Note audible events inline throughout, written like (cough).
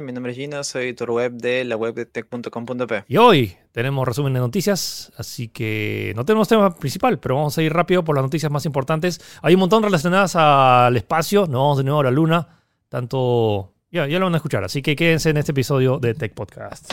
Mi nombre es Gino, soy tu web de la web de tech.com.p. Y hoy tenemos resumen de noticias, así que no tenemos tema principal, pero vamos a ir rápido por las noticias más importantes. Hay un montón relacionadas al espacio, nos vamos de nuevo a la luna, tanto... Ya, ya lo van a escuchar, así que quédense en este episodio de Tech Podcast.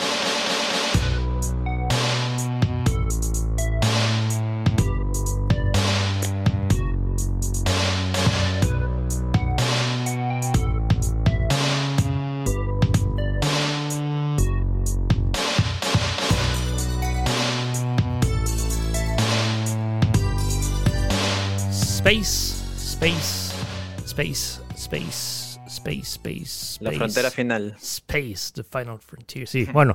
Space, space, space, space, space, space. La frontera final. Space, the final frontier. Sí, (laughs) bueno.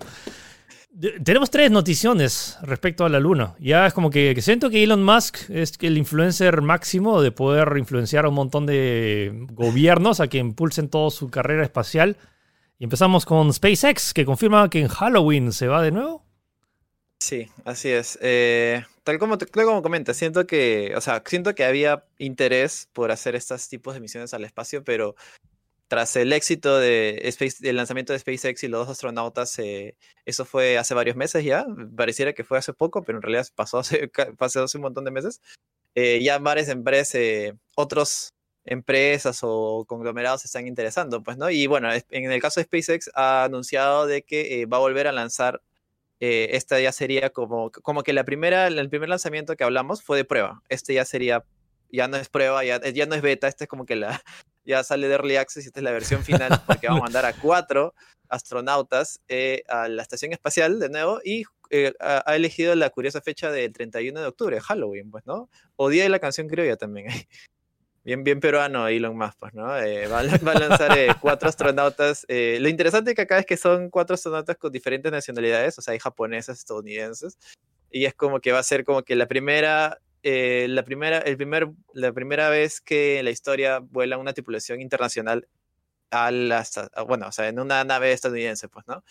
Tenemos tres noticiones respecto a la luna. Ya es como que, que, siento que Elon Musk es el influencer máximo de poder influenciar a un montón de gobiernos a que impulsen toda su carrera espacial. Y empezamos con SpaceX, que confirma que en Halloween se va de nuevo. Sí, así es. Eh, tal como, como comentas, siento que, o sea, siento que había interés por hacer estos tipos de misiones al espacio, pero tras el éxito de Space, del lanzamiento de SpaceX y los dos astronautas, eh, eso fue hace varios meses ya, pareciera que fue hace poco, pero en realidad pasó hace, (laughs) pasó hace un montón de meses. Eh, ya varias empresas, eh, otros empresas o conglomerados se están interesando, pues, ¿no? Y bueno, en el caso de SpaceX ha anunciado de que va a volver a lanzar eh, esta ya sería como, como que la primera, el primer lanzamiento que hablamos fue de prueba. Este ya sería, ya no es prueba, ya, ya no es beta, este es como que la, (laughs) ya sale de Early Access y esta es la versión final, porque vamos a mandar a cuatro astronautas eh, a la estación espacial de nuevo y eh, ha, elegido la curiosa fecha del 31 de octubre, Halloween, pues, ¿no? O Día de la Canción Criolla también. (laughs) bien, bien peruano Elon Musk, pues, ¿no? Eh, va, va, a lanzar eh, (laughs) cuatro astronautas. Eh, lo interesante que acá es que son cuatro astronautas con diferentes nacionalidades, o sea, hay japoneses, estadounidenses, y es como que va a ser como que la primera, eh, la primera, el primer, la primera vez que en la historia vuela una tripulación internacional a la, bueno, o sea, en una nave estadounidense, pues, ¿no?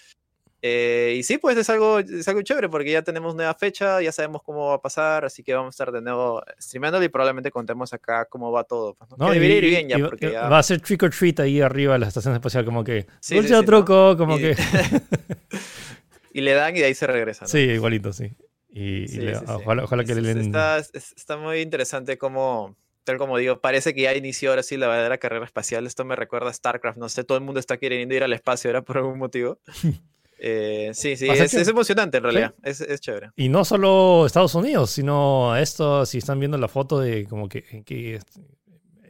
Eh, y sí, pues es algo, es algo chévere porque ya tenemos nueva fecha, ya sabemos cómo va a pasar, así que vamos a estar de nuevo streamándolo y probablemente contemos acá cómo va todo. Pues, ¿no? No, que debería ir bien ya, porque ya... Va a ser trick or treat ahí arriba de la estación espacial, como que sí, dulce sí, sí, truco, ¿no? como y, que. (laughs) y le dan y de ahí se regresan. Sí, igualito, sí. Y, y le, ojalá, ojalá, que le den. Está, está muy interesante cómo tal como digo, parece que ya inició ahora sí la verdadera carrera espacial. Esto me recuerda a StarCraft. No sé, todo el mundo está queriendo ir al espacio ahora por algún motivo. (laughs) Eh, sí, sí, es, es, emocionante en realidad, ¿Sí? es, es, chévere. Y no solo Estados Unidos, sino esto, si están viendo la foto de como que, que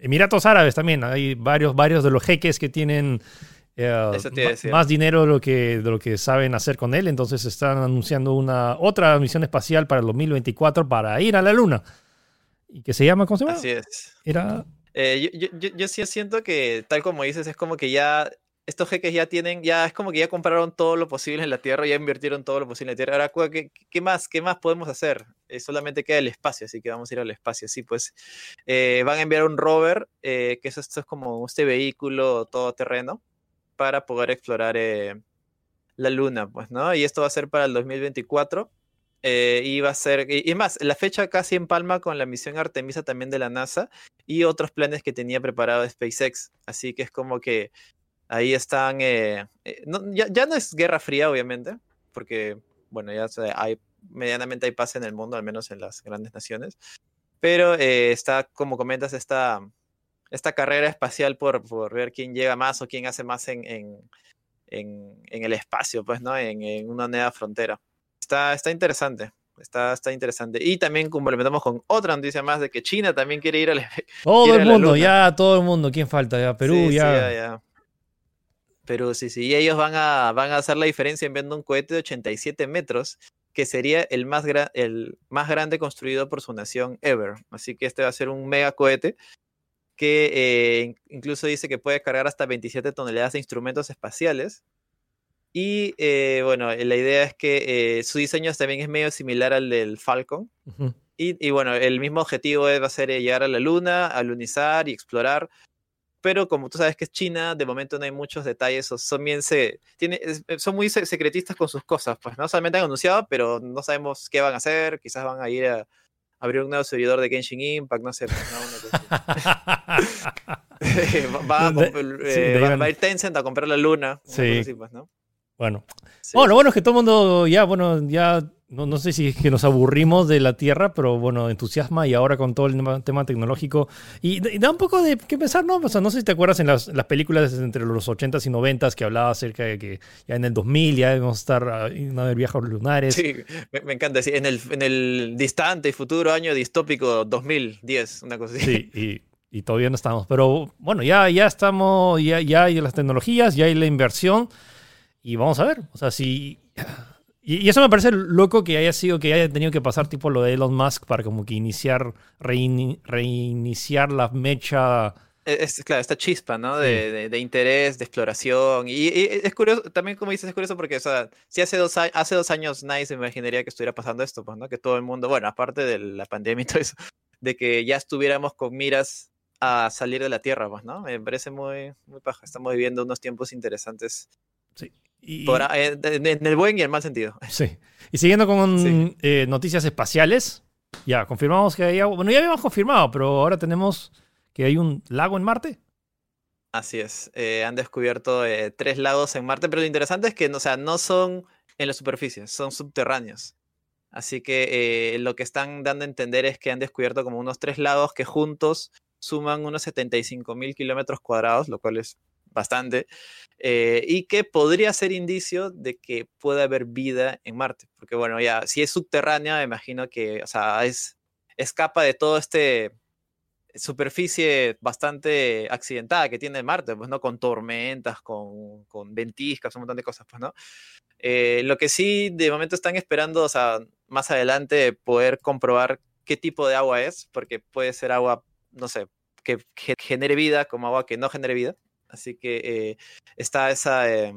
Emiratos Árabes también, hay varios, varios de los jeques que tienen eh, más dinero de lo, que, de lo que saben hacer con él, entonces están anunciando una otra misión espacial para el 2024 para ir a la Luna. ¿Y que se llama? ¿Cómo se llama? Así es. Era... Eh, yo, yo, yo, yo sí siento que, tal como dices, es como que ya estos jeques ya tienen, ya es como que ya compraron todo lo posible en la Tierra, ya invirtieron todo lo posible en la Tierra. Ahora, ¿qué, más, qué más podemos hacer? Eh, solamente queda el espacio, así que vamos a ir al espacio. Sí, pues eh, van a enviar un rover, eh, que es, esto es como este vehículo todoterreno, para poder explorar la Luna, pues, ¿no? Y esto va a ser para el 2024. y va a ser, y, y más, la fecha casi empalma con la misión Artemisa también de la NASA y otros planes que tenía preparado SpaceX. Así que es como que Ahí están. Eh, eh, no, ya, ya, no es guerra fría, obviamente, porque, bueno, ya hay medianamente hay paz en el mundo, al menos en las grandes naciones. Pero eh, está, como comentas, esta, esta carrera espacial por, por, ver quién llega más o quién hace más en, en, en, en el espacio, pues, ¿no? En, en, una nueva frontera. Está, está interesante. Está, está interesante. Y también complementamos con otra noticia más de que China también quiere ir al. (laughs) Todo el mundo, ya todo el mundo. ¿Quién falta? Ya Perú, sí, ya. Sí, ya, ya. Pero sí, sí, ellos van a, van a hacer la diferencia enviando un cohete de 87 metros, que sería el más, el más grande construido por su nación ever. Así que este va a ser un mega cohete que eh, incluso dice que puede cargar hasta 27 toneladas de instrumentos espaciales. Y eh, bueno, la idea es que eh, su diseño también es medio similar al del Falcon. Uh -huh. y, y, bueno, el mismo objetivo va a ser llegar a la Luna, alunizar y explorar pero como tú sabes que es China, de momento no hay muchos detalles, son bien se, tiene, son muy secretistas con sus cosas, pues no solamente han anunciado, pero no sabemos qué van a hacer, quizás van a ir a, abrir un nuevo servidor de Genshin Impact, no sé. Pues, ¿no? va, a ir Tencent a comprar la luna. Sí. Pues, bueno. bueno, lo bueno es que todo el mundo ya, bueno, ya no, no, sé si es que nos aburrimos de la Tierra, pero bueno, entusiasma y ahora con todo el tema tecnológico. Y, da un poco de qué pensar, ¿no? O sea, no sé si te acuerdas en las, las, películas entre los 80s y 90s que hablaba acerca de que ya en el 2000 ya debemos estar a, a viajes lunares. Sí, me, encanta. Sí, en, el, en el distante y futuro año distópico 2010, una cosa así. Sí, y, y todavía no estamos. Pero bueno, ya, ya estamos, ya, ya hay las tecnologías, ya hay la inversión. Y vamos a ver, o sea, si y, eso me parece loco que haya sido, que haya tenido que pasar tipo lo de Elon Musk para como que iniciar, reiniciar la mecha. E, es, claro, esta chispa, ¿no? De, de, interés, de exploración. Y, es curioso, también como dices, es curioso porque, o sea, si hace dos, hace dos años nadie se imaginaría que estuviera pasando esto, pues, ¿no? Que todo el mundo, bueno, aparte de la pandemia y todo eso, de que ya estuviéramos con miras a salir de la Tierra, pues, ¿no? Me parece muy, muy paja. Estamos viviendo unos tiempos interesantes. Sí. Eh, en el buen y el mal sentido. (laughs) Sí. Y siguiendo con eh, noticias espaciales, ya confirmamos que hay agua. Bueno, ya habíamos confirmado, pero ahora tenemos que hay un lago en Marte. Así es. Eh, han descubierto tres lagos en Marte, pero lo interesante es que o sea, no son en la superficie, son subterráneos. Así que lo que están dando a entender es que han descubierto como unos tres lagos que juntos suman unos 75 mil kilómetros cuadrados, lo cual es bastante, eh, y que podría ser indicio de que puede haber vida en Marte, porque bueno, ya, si es subterránea, imagino que, o sea, es, escapa de todo este superficie bastante accidentada que tiene Marte, pues, ¿no? Con tormentas, con, con ventiscas, un montón de cosas, pues, ¿no? Eh, lo que sí, de momento están esperando, o sea, más adelante poder comprobar qué tipo de agua es, porque puede ser agua, no sé, que genere vida como agua que no genere vida. Así que eh, está esa, eh,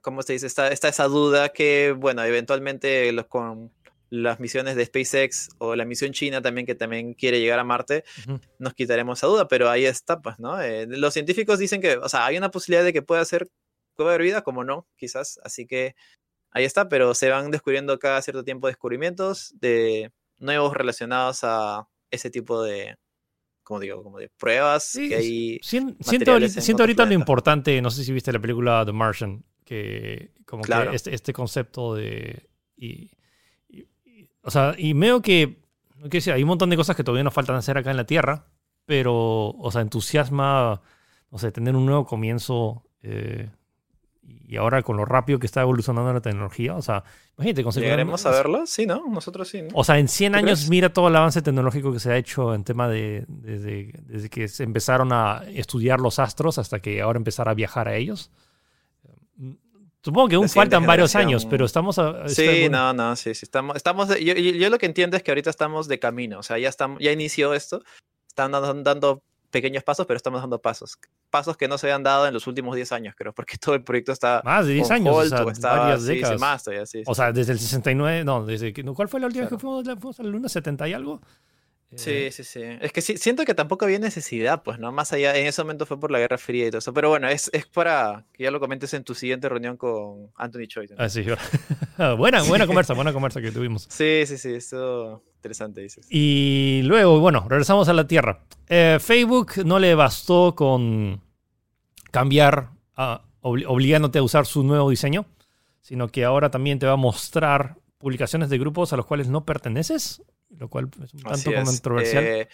¿cómo se dice? Está, está, esa duda que, bueno, eventualmente los, con las misiones de SpaceX o la misión china también, que también quiere llegar a Marte, nos quitaremos esa duda, pero ahí está, pues, ¿no? Eh, los científicos dicen que, o sea, hay una posibilidad de que pueda ser, puede haber vida, como no, quizás, así que ahí está, pero se van descubriendo cada cierto tiempo descubrimientos de nuevos relacionados a ese tipo de, como digo, como de pruebas que hay. Siento, ahorita, lo importante, no sé si viste la película The Martian, que como que este, este, concepto de. Y, o sea, y veo que, que hay un montón de cosas que todavía nos faltan hacer acá en la Tierra, pero, o sea, entusiasma, no sé, tener un nuevo comienzo eh, y ahora con lo rápido que está evolucionando la tecnología, o sea, imagínate, ¿Llegaremos a verlo? Sí, ¿no? Nosotros sí. ¿no? O sea, en 100 años mira todo el avance tecnológico que se ha hecho en tema de, desde, desde que se empezaron a estudiar los astros hasta que ahora empezar a viajar a ellos. Supongo que aún faltan varios años, pero estamos... A, sí, no, no, sí, sí. Estamos, estamos yo, yo, lo que entiendo es que ahorita estamos de camino, o sea, ya, estamos, ya inició esto, están dando, dando pequeños pasos, pero estamos dando pasos. Pasos que no se habían dado en los últimos 10 años, creo, porque todo el proyecto está. Más de 10 años, o sea, varias décadas. más todavía, sí, O sea, desde el 69, no, desde. ¿Cuál fue la última vez que fuimos, fuimos a la Luna? ¿70 y algo? Sí, eh, sí, sí. Es que siento que tampoco había necesidad, pues, ¿no? Más allá, en ese momento fue por la Guerra Fría y todo eso. Pero bueno, es, es para que ya lo comentes en tu siguiente reunión con Anthony Choi. Ah, sí. (laughs) buena, buena conversa, buena conversa que tuvimos. Sí, sí, sí. Eso interesante, dices. Y luego, bueno, regresamos a la Tierra. Eh, Facebook no le bastó con cambiar, obligándote a usar su nuevo diseño, sino que ahora también te va a mostrar publicaciones de grupos a los cuales no perteneces lo cual es un tanto controversial. Eh,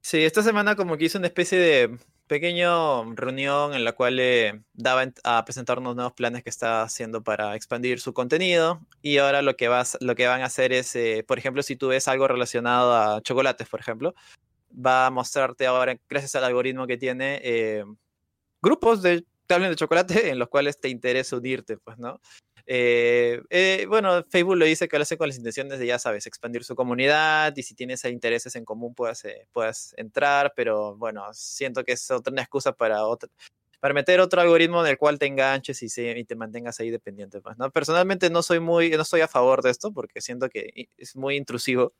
sí, esta semana como que hizo una especie de pequeña reunión en la cual le daba a presentarnos nuevos planes que está haciendo para expandir su contenido y ahora lo que, vas, lo que van a hacer es, eh, por ejemplo, si tú ves algo relacionado a chocolates, por ejemplo, va a mostrarte ahora, gracias al algoritmo que tiene, eh, grupos de tablet de chocolate (laughs) en los cuales te interesa unirte, pues, ¿no? Eh, eh, bueno, Facebook lo dice que lo hace con las intenciones de, ya sabes, expandir su comunidad y si tienes intereses en común puedas, eh, puedas entrar, pero bueno, siento que es otra excusa para para meter otro algoritmo en el cual te enganches y, te mantengas ahí dependiente. Pues. Personalmente no soy muy, no estoy a favor de esto porque siento que es muy intrusivo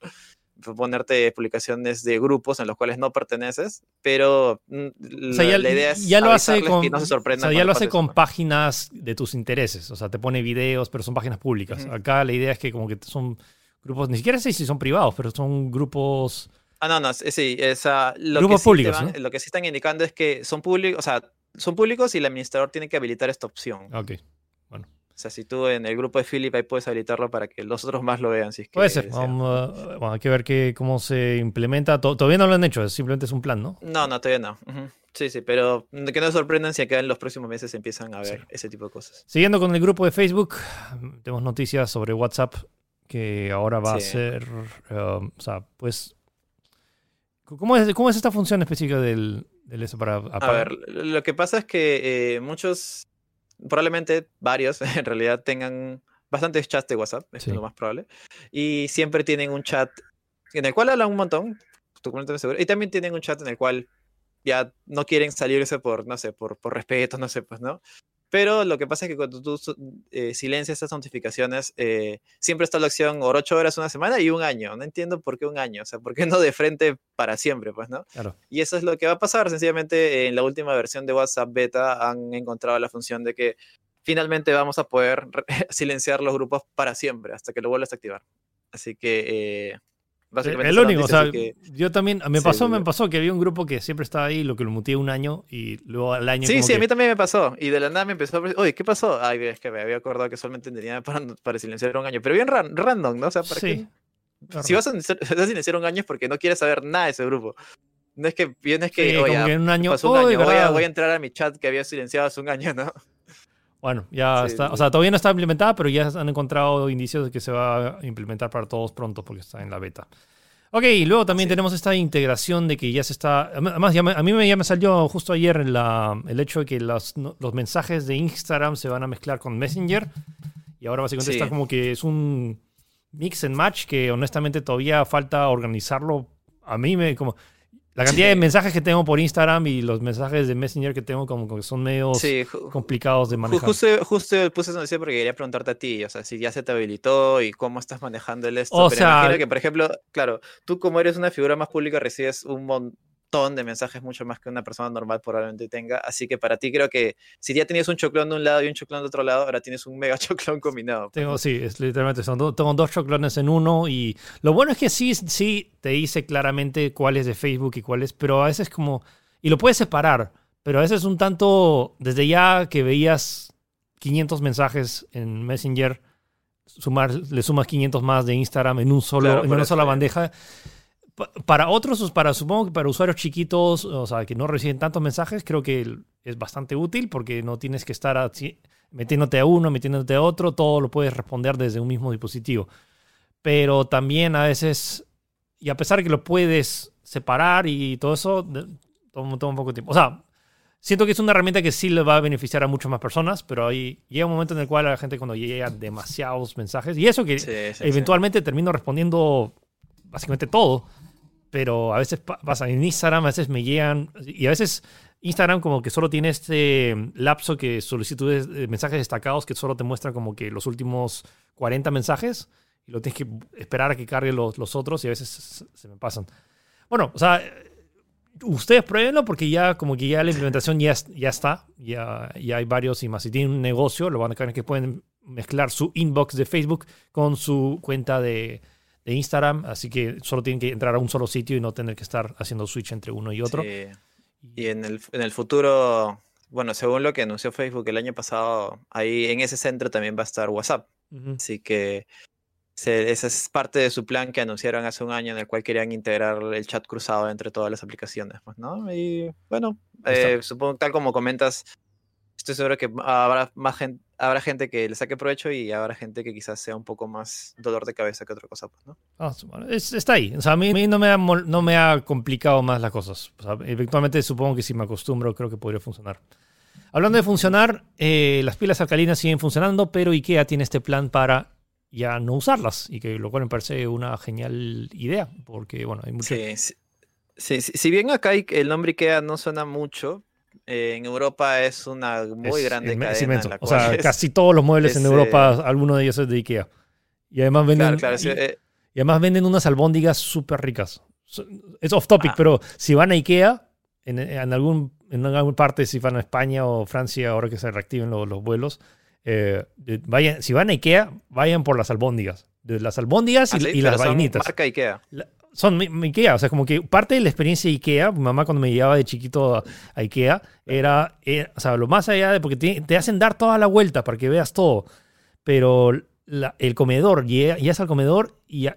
ponerte publicaciones de grupos en los cuales no perteneces, pero mm, la, idea es ya lo hace con, que no se sorprendan. O sea, ya lo hace con páginas de tus intereses, o sea, te pone videos, pero son páginas públicas. Acá la idea es que como que son grupos, ni siquiera sé si son privados, pero son grupos Ah, no, no, sí, esa, lo, Grupos que públicos, lo que sí están indicando es que son públicos, o sea, son públicos y el administrador tiene que habilitar esta opción. Ok, bueno. O sea, si tú en el grupo de Philip ahí puedes habilitarlo para que los otros más lo vean. Si es que Puede ser. Vamos, bueno, hay que ver que, cómo se implementa. Todavía no lo han hecho, simplemente es un plan, ¿no? No, no, todavía no. Sí, sí, pero que no sorprendan si acá en los próximos meses empiezan a ver ese tipo de cosas. Siguiendo con el grupo de Facebook, tenemos noticias sobre WhatsApp que ahora va a ser, um, o sea, pues, ¿cómo es, ¿cómo es esta función específica del, del eso para A ver, lo que pasa es que eh, muchos probablemente varios (laughs) en realidad tengan bastantes chats de WhatsApp, es lo más probable, y siempre tienen un chat en el cual hablan un montón, seguro, y también tienen un chat en el cual ya no quieren salirse por, no sé, por, por respeto, no sé, pues, ¿no? Pero lo que pasa es que cuando tú eh, silencias estas notificaciones, eh, siempre está la opción ocho horas una semana y un año. No entiendo por qué un año, o sea, por qué no de frente para siempre, pues, ¿no? Claro. Y eso es lo que va a pasar. Sencillamente, en la última versión de WhatsApp Beta han encontrado la función de que finalmente vamos a poder (laughs) silenciar los grupos para siempre, hasta que lo vuelvas a activar. Así que... Eh, Básicamente el único, o sea, yo también, me pasó, me pasó que había un grupo que siempre estaba ahí, lo que lo muteé un año y luego al año. Sí, sí, a mí también me pasó. Y de la nada me empezó a oye, ¿qué pasó? Ay, es que me había acordado que solamente tenía para, para silenciar un año. Pero bien random, ¿no? O sea, ¿para sí. qué? Si (laughs) vas a, silenciar un año es porque no quieres saber nada de ese grupo. No es que vienes que, oye, que un año, pasó un año voy, a, voy a entrar a mi chat que había silenciado hace un año, ¿no? Bueno, ya está. O sea, todavía no está implementada, pero ya han encontrado indicios de que se va a implementar para todos pronto porque está en la beta. Ok, y luego también tenemos esta integración de que ya se está. Además, a mí me, ya me salió justo ayer el hecho de que los, los, mensajes de Instagram se van a mezclar con Messenger. Y ahora básicamente está como que es un mix and match que honestamente todavía falta organizarlo. A mí me. como la cantidad de mensajes que tengo por Instagram y los mensajes de Messenger que tengo como que son medio complicados de manejar. Justo, justo puse esa noticia porque quería preguntarte a ti, o sea, si ya se te habilitó y cómo estás manejando el esto. O sea, que, por ejemplo, claro, tú como eres una figura más pública recibes un montón de mensajes, mucho más que una persona normal probablemente tenga. Así que para ti creo que si ya tenías un choclón de un lado y un choclón de otro lado, ahora tienes un mega (laughs) choclón combinado. Pues, tengo, sí, es literalmente, son tengo dos choclones en uno y lo bueno es que sí, sí te dice claramente cuál es de Facebook y cuál es, pero a veces como, y lo puedes separar, pero a veces un tanto, desde ya que veías 500 mensajes en Messenger, sumar, le sumas 500 más de Instagram en un solo, en una sola bandeja para otros, para, supongo que para usuarios chiquitos, o sea, que no reciben tantos mensajes, creo que es bastante útil porque no tienes que estar metiéndote a uno, metiéndote a otro, todo lo puedes responder desde un mismo dispositivo. Pero también a veces, y a pesar de que lo puedes separar y todo eso, toma, un poco de tiempo. O sea, siento que es una herramienta que sí le va a beneficiar a muchas más personas, pero ahí llega un momento en el cual a la gente cuando llega demasiados mensajes, y eso que eventualmente termino respondiendo básicamente todo pero a veces pasa en Instagram, a veces me llegan, y a veces Instagram como que solo tiene este lapso que solicitudes de mensajes destacados que solo te muestra como que los últimos 40 mensajes y lo tienes que esperar a que cargue los, los otros y a veces se me pasan. Bueno, o sea, ustedes pruébenlo porque ya como que ya la implementación ya, ya está, ya, ya hay varios y más. Si tienen un negocio, lo van a ver que pueden mezclar su inbox de Facebook con su cuenta de, de Instagram, así que solo tienen que entrar a un solo sitio y no tener que estar haciendo switch entre uno y otro. Y en el, en el futuro, bueno, según lo que anunció Facebook el año pasado, ahí en ese centro también va a estar WhatsApp. Así que esa es parte de su plan que anunciaron hace un año en el cual querían integrar el chat cruzado entre todas las aplicaciones. Pues, ¿no? Y bueno, eh, supongo tal como comentas, estoy seguro que habrá más gente, habrá gente que le saque provecho y habrá gente que quizás sea un poco más dolor de cabeza que otra cosa, pues, ¿no? Ah, está ahí. O sea, a mí, no, me ha, no me ha complicado más las cosas. eventualmente supongo que si me acostumbro creo que podría funcionar. Hablando de funcionar, eh, las pilas alcalinas siguen funcionando, pero IKEA tiene este plan para ya no usarlas, y que lo cual me parece una genial idea, porque bueno, hay mucho... Sí, sí, si bien acá el nombre IKEA no suena mucho, eh, en Europa es una muy grande cadena. o sea, (laughs) casi todos los muebles en Europa, eh, alguno de ellos es de Ikea. Y además venden, eh, y, además venden unas albóndigas súper ricas. Es off topic, ah. pero si van a Ikea, en, en, algún, en alguna parte, si van a España o Francia, ahora que se reactiven los, los vuelos, vayan, si van a Ikea, vayan por las albóndigas. De las albóndigas y, ah, las vainitas. Marca Ikea. Son Ikea, o sea, como que parte de la experiencia de Ikea, mi mamá cuando me llevaba de chiquito a, Ikea, era, eh, o sea, lo más allá de, porque te, hacen dar toda la vuelta para que veas todo, pero el comedor, llegas al comedor y,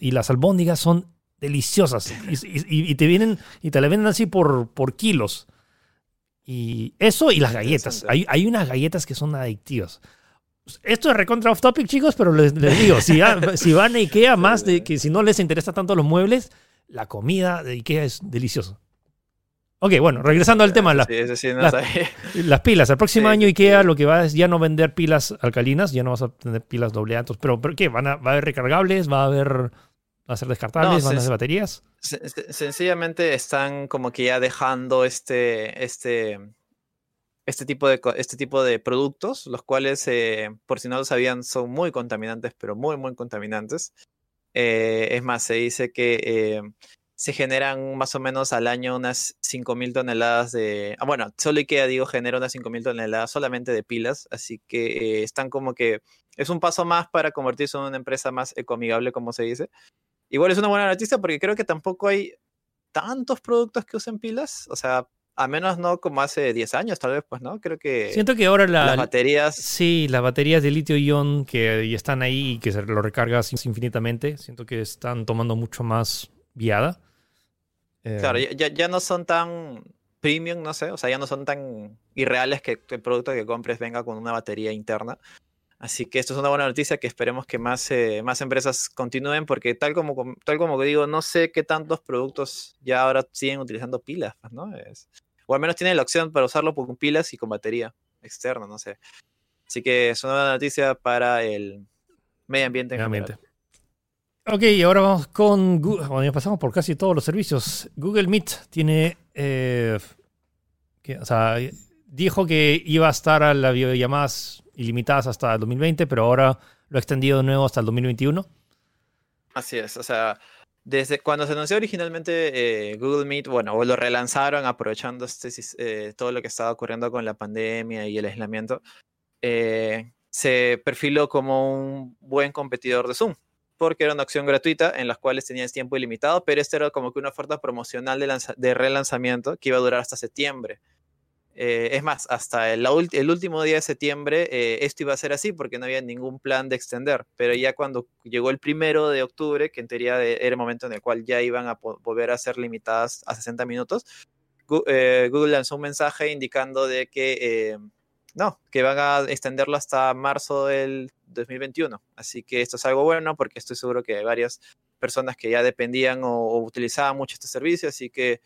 y las albóndigas son deliciosas y, te vienen y te la venden así por, por kilos. Y eso y las galletas. Hay, hay unas galletas que son adictivas. Esto es recontra off topic, chicos, pero les, digo, si, (laughs) si, van a Ikea, más de que si no les interesa tanto los muebles, la comida de Ikea es deliciosa. Ok, bueno, regresando al tema, (laughs) las, pilas. El próximo año Ikea lo que va es ya no vender pilas alcalinas, ya no vas a tener pilas doble atos. Pero, pero ¿qué? ¿Van a, ¿Va a haber recargables? ¿Va a haber ¿Va a ser descartables? ¿Van a ser baterías? Sencillamente están como que ya dejando este, este, este, tipo, de, este tipo de productos, los cuales, eh, por si no lo sabían, son muy contaminantes, pero muy, muy contaminantes. Eh, es más, se dice que eh, se generan más o menos al año unas 5.000 toneladas de... Ah, bueno, solo IKEA, digo, genera unas 5.000 toneladas solamente de pilas, así que están como que... Es un paso más para convertirse en una empresa más ecoamigable, como se dice. Igual es una buena noticia porque creo que tampoco hay tantos productos que usen pilas. O sea, a menos no como hace 10 años, tal vez, pues, ¿no? Creo que. Siento que ahora las baterías. Sí, las baterías de litio-ion que están ahí y que se lo recargas infinitamente, siento que están tomando mucho más viada. Claro, eh, ya, ya no son tan premium, no sé, o sea, ya no son tan irreales que el producto que compres venga con una batería interna. Así que esto es una buena noticia que esperemos que más, eh, más empresas continúen, porque tal como, tal como digo, no sé qué tantos productos ya ahora siguen utilizando pilas, pues, ¿no? Es, o al menos tienen la opción para usarlo con pilas y con batería externa, no sé. Así que es una buena noticia para el medio ambiente. En ambiente. Ok, ahora vamos con Google. Bueno, ya pasamos por casi todos los servicios. Google Meet tiene. Eh, o sea, dijo que iba a estar a las videollamadas ilimitadas hasta el 2020, pero ahora lo ha extendido de nuevo hasta el 2021. Así es, o sea, desde cuando se anunció originalmente eh, Google Meet, bueno, lo relanzaron aprovechando este, eh, todo lo que estaba ocurriendo con la pandemia y el aislamiento, eh, se perfiló como un buen competidor de Zoom, porque era una opción gratuita en la cual tenías tiempo ilimitado, pero esta era como que una oferta promocional de relanzamiento que iba a durar hasta septiembre. Eh, es más, hasta el, último día de septiembre eh, esto iba a ser así porque no había ningún plan de extender, pero ya cuando llegó el primero de octubre, que en teoría era el momento en el cual ya iban a volver a ser limitadas a 60 minutos, eh, Google lanzó un mensaje indicando de que no, que van a extenderlo hasta marzo del 2021. Así que esto es algo bueno porque estoy seguro que hay varias personas que ya dependían o, o utilizaban mucho este servicio, así que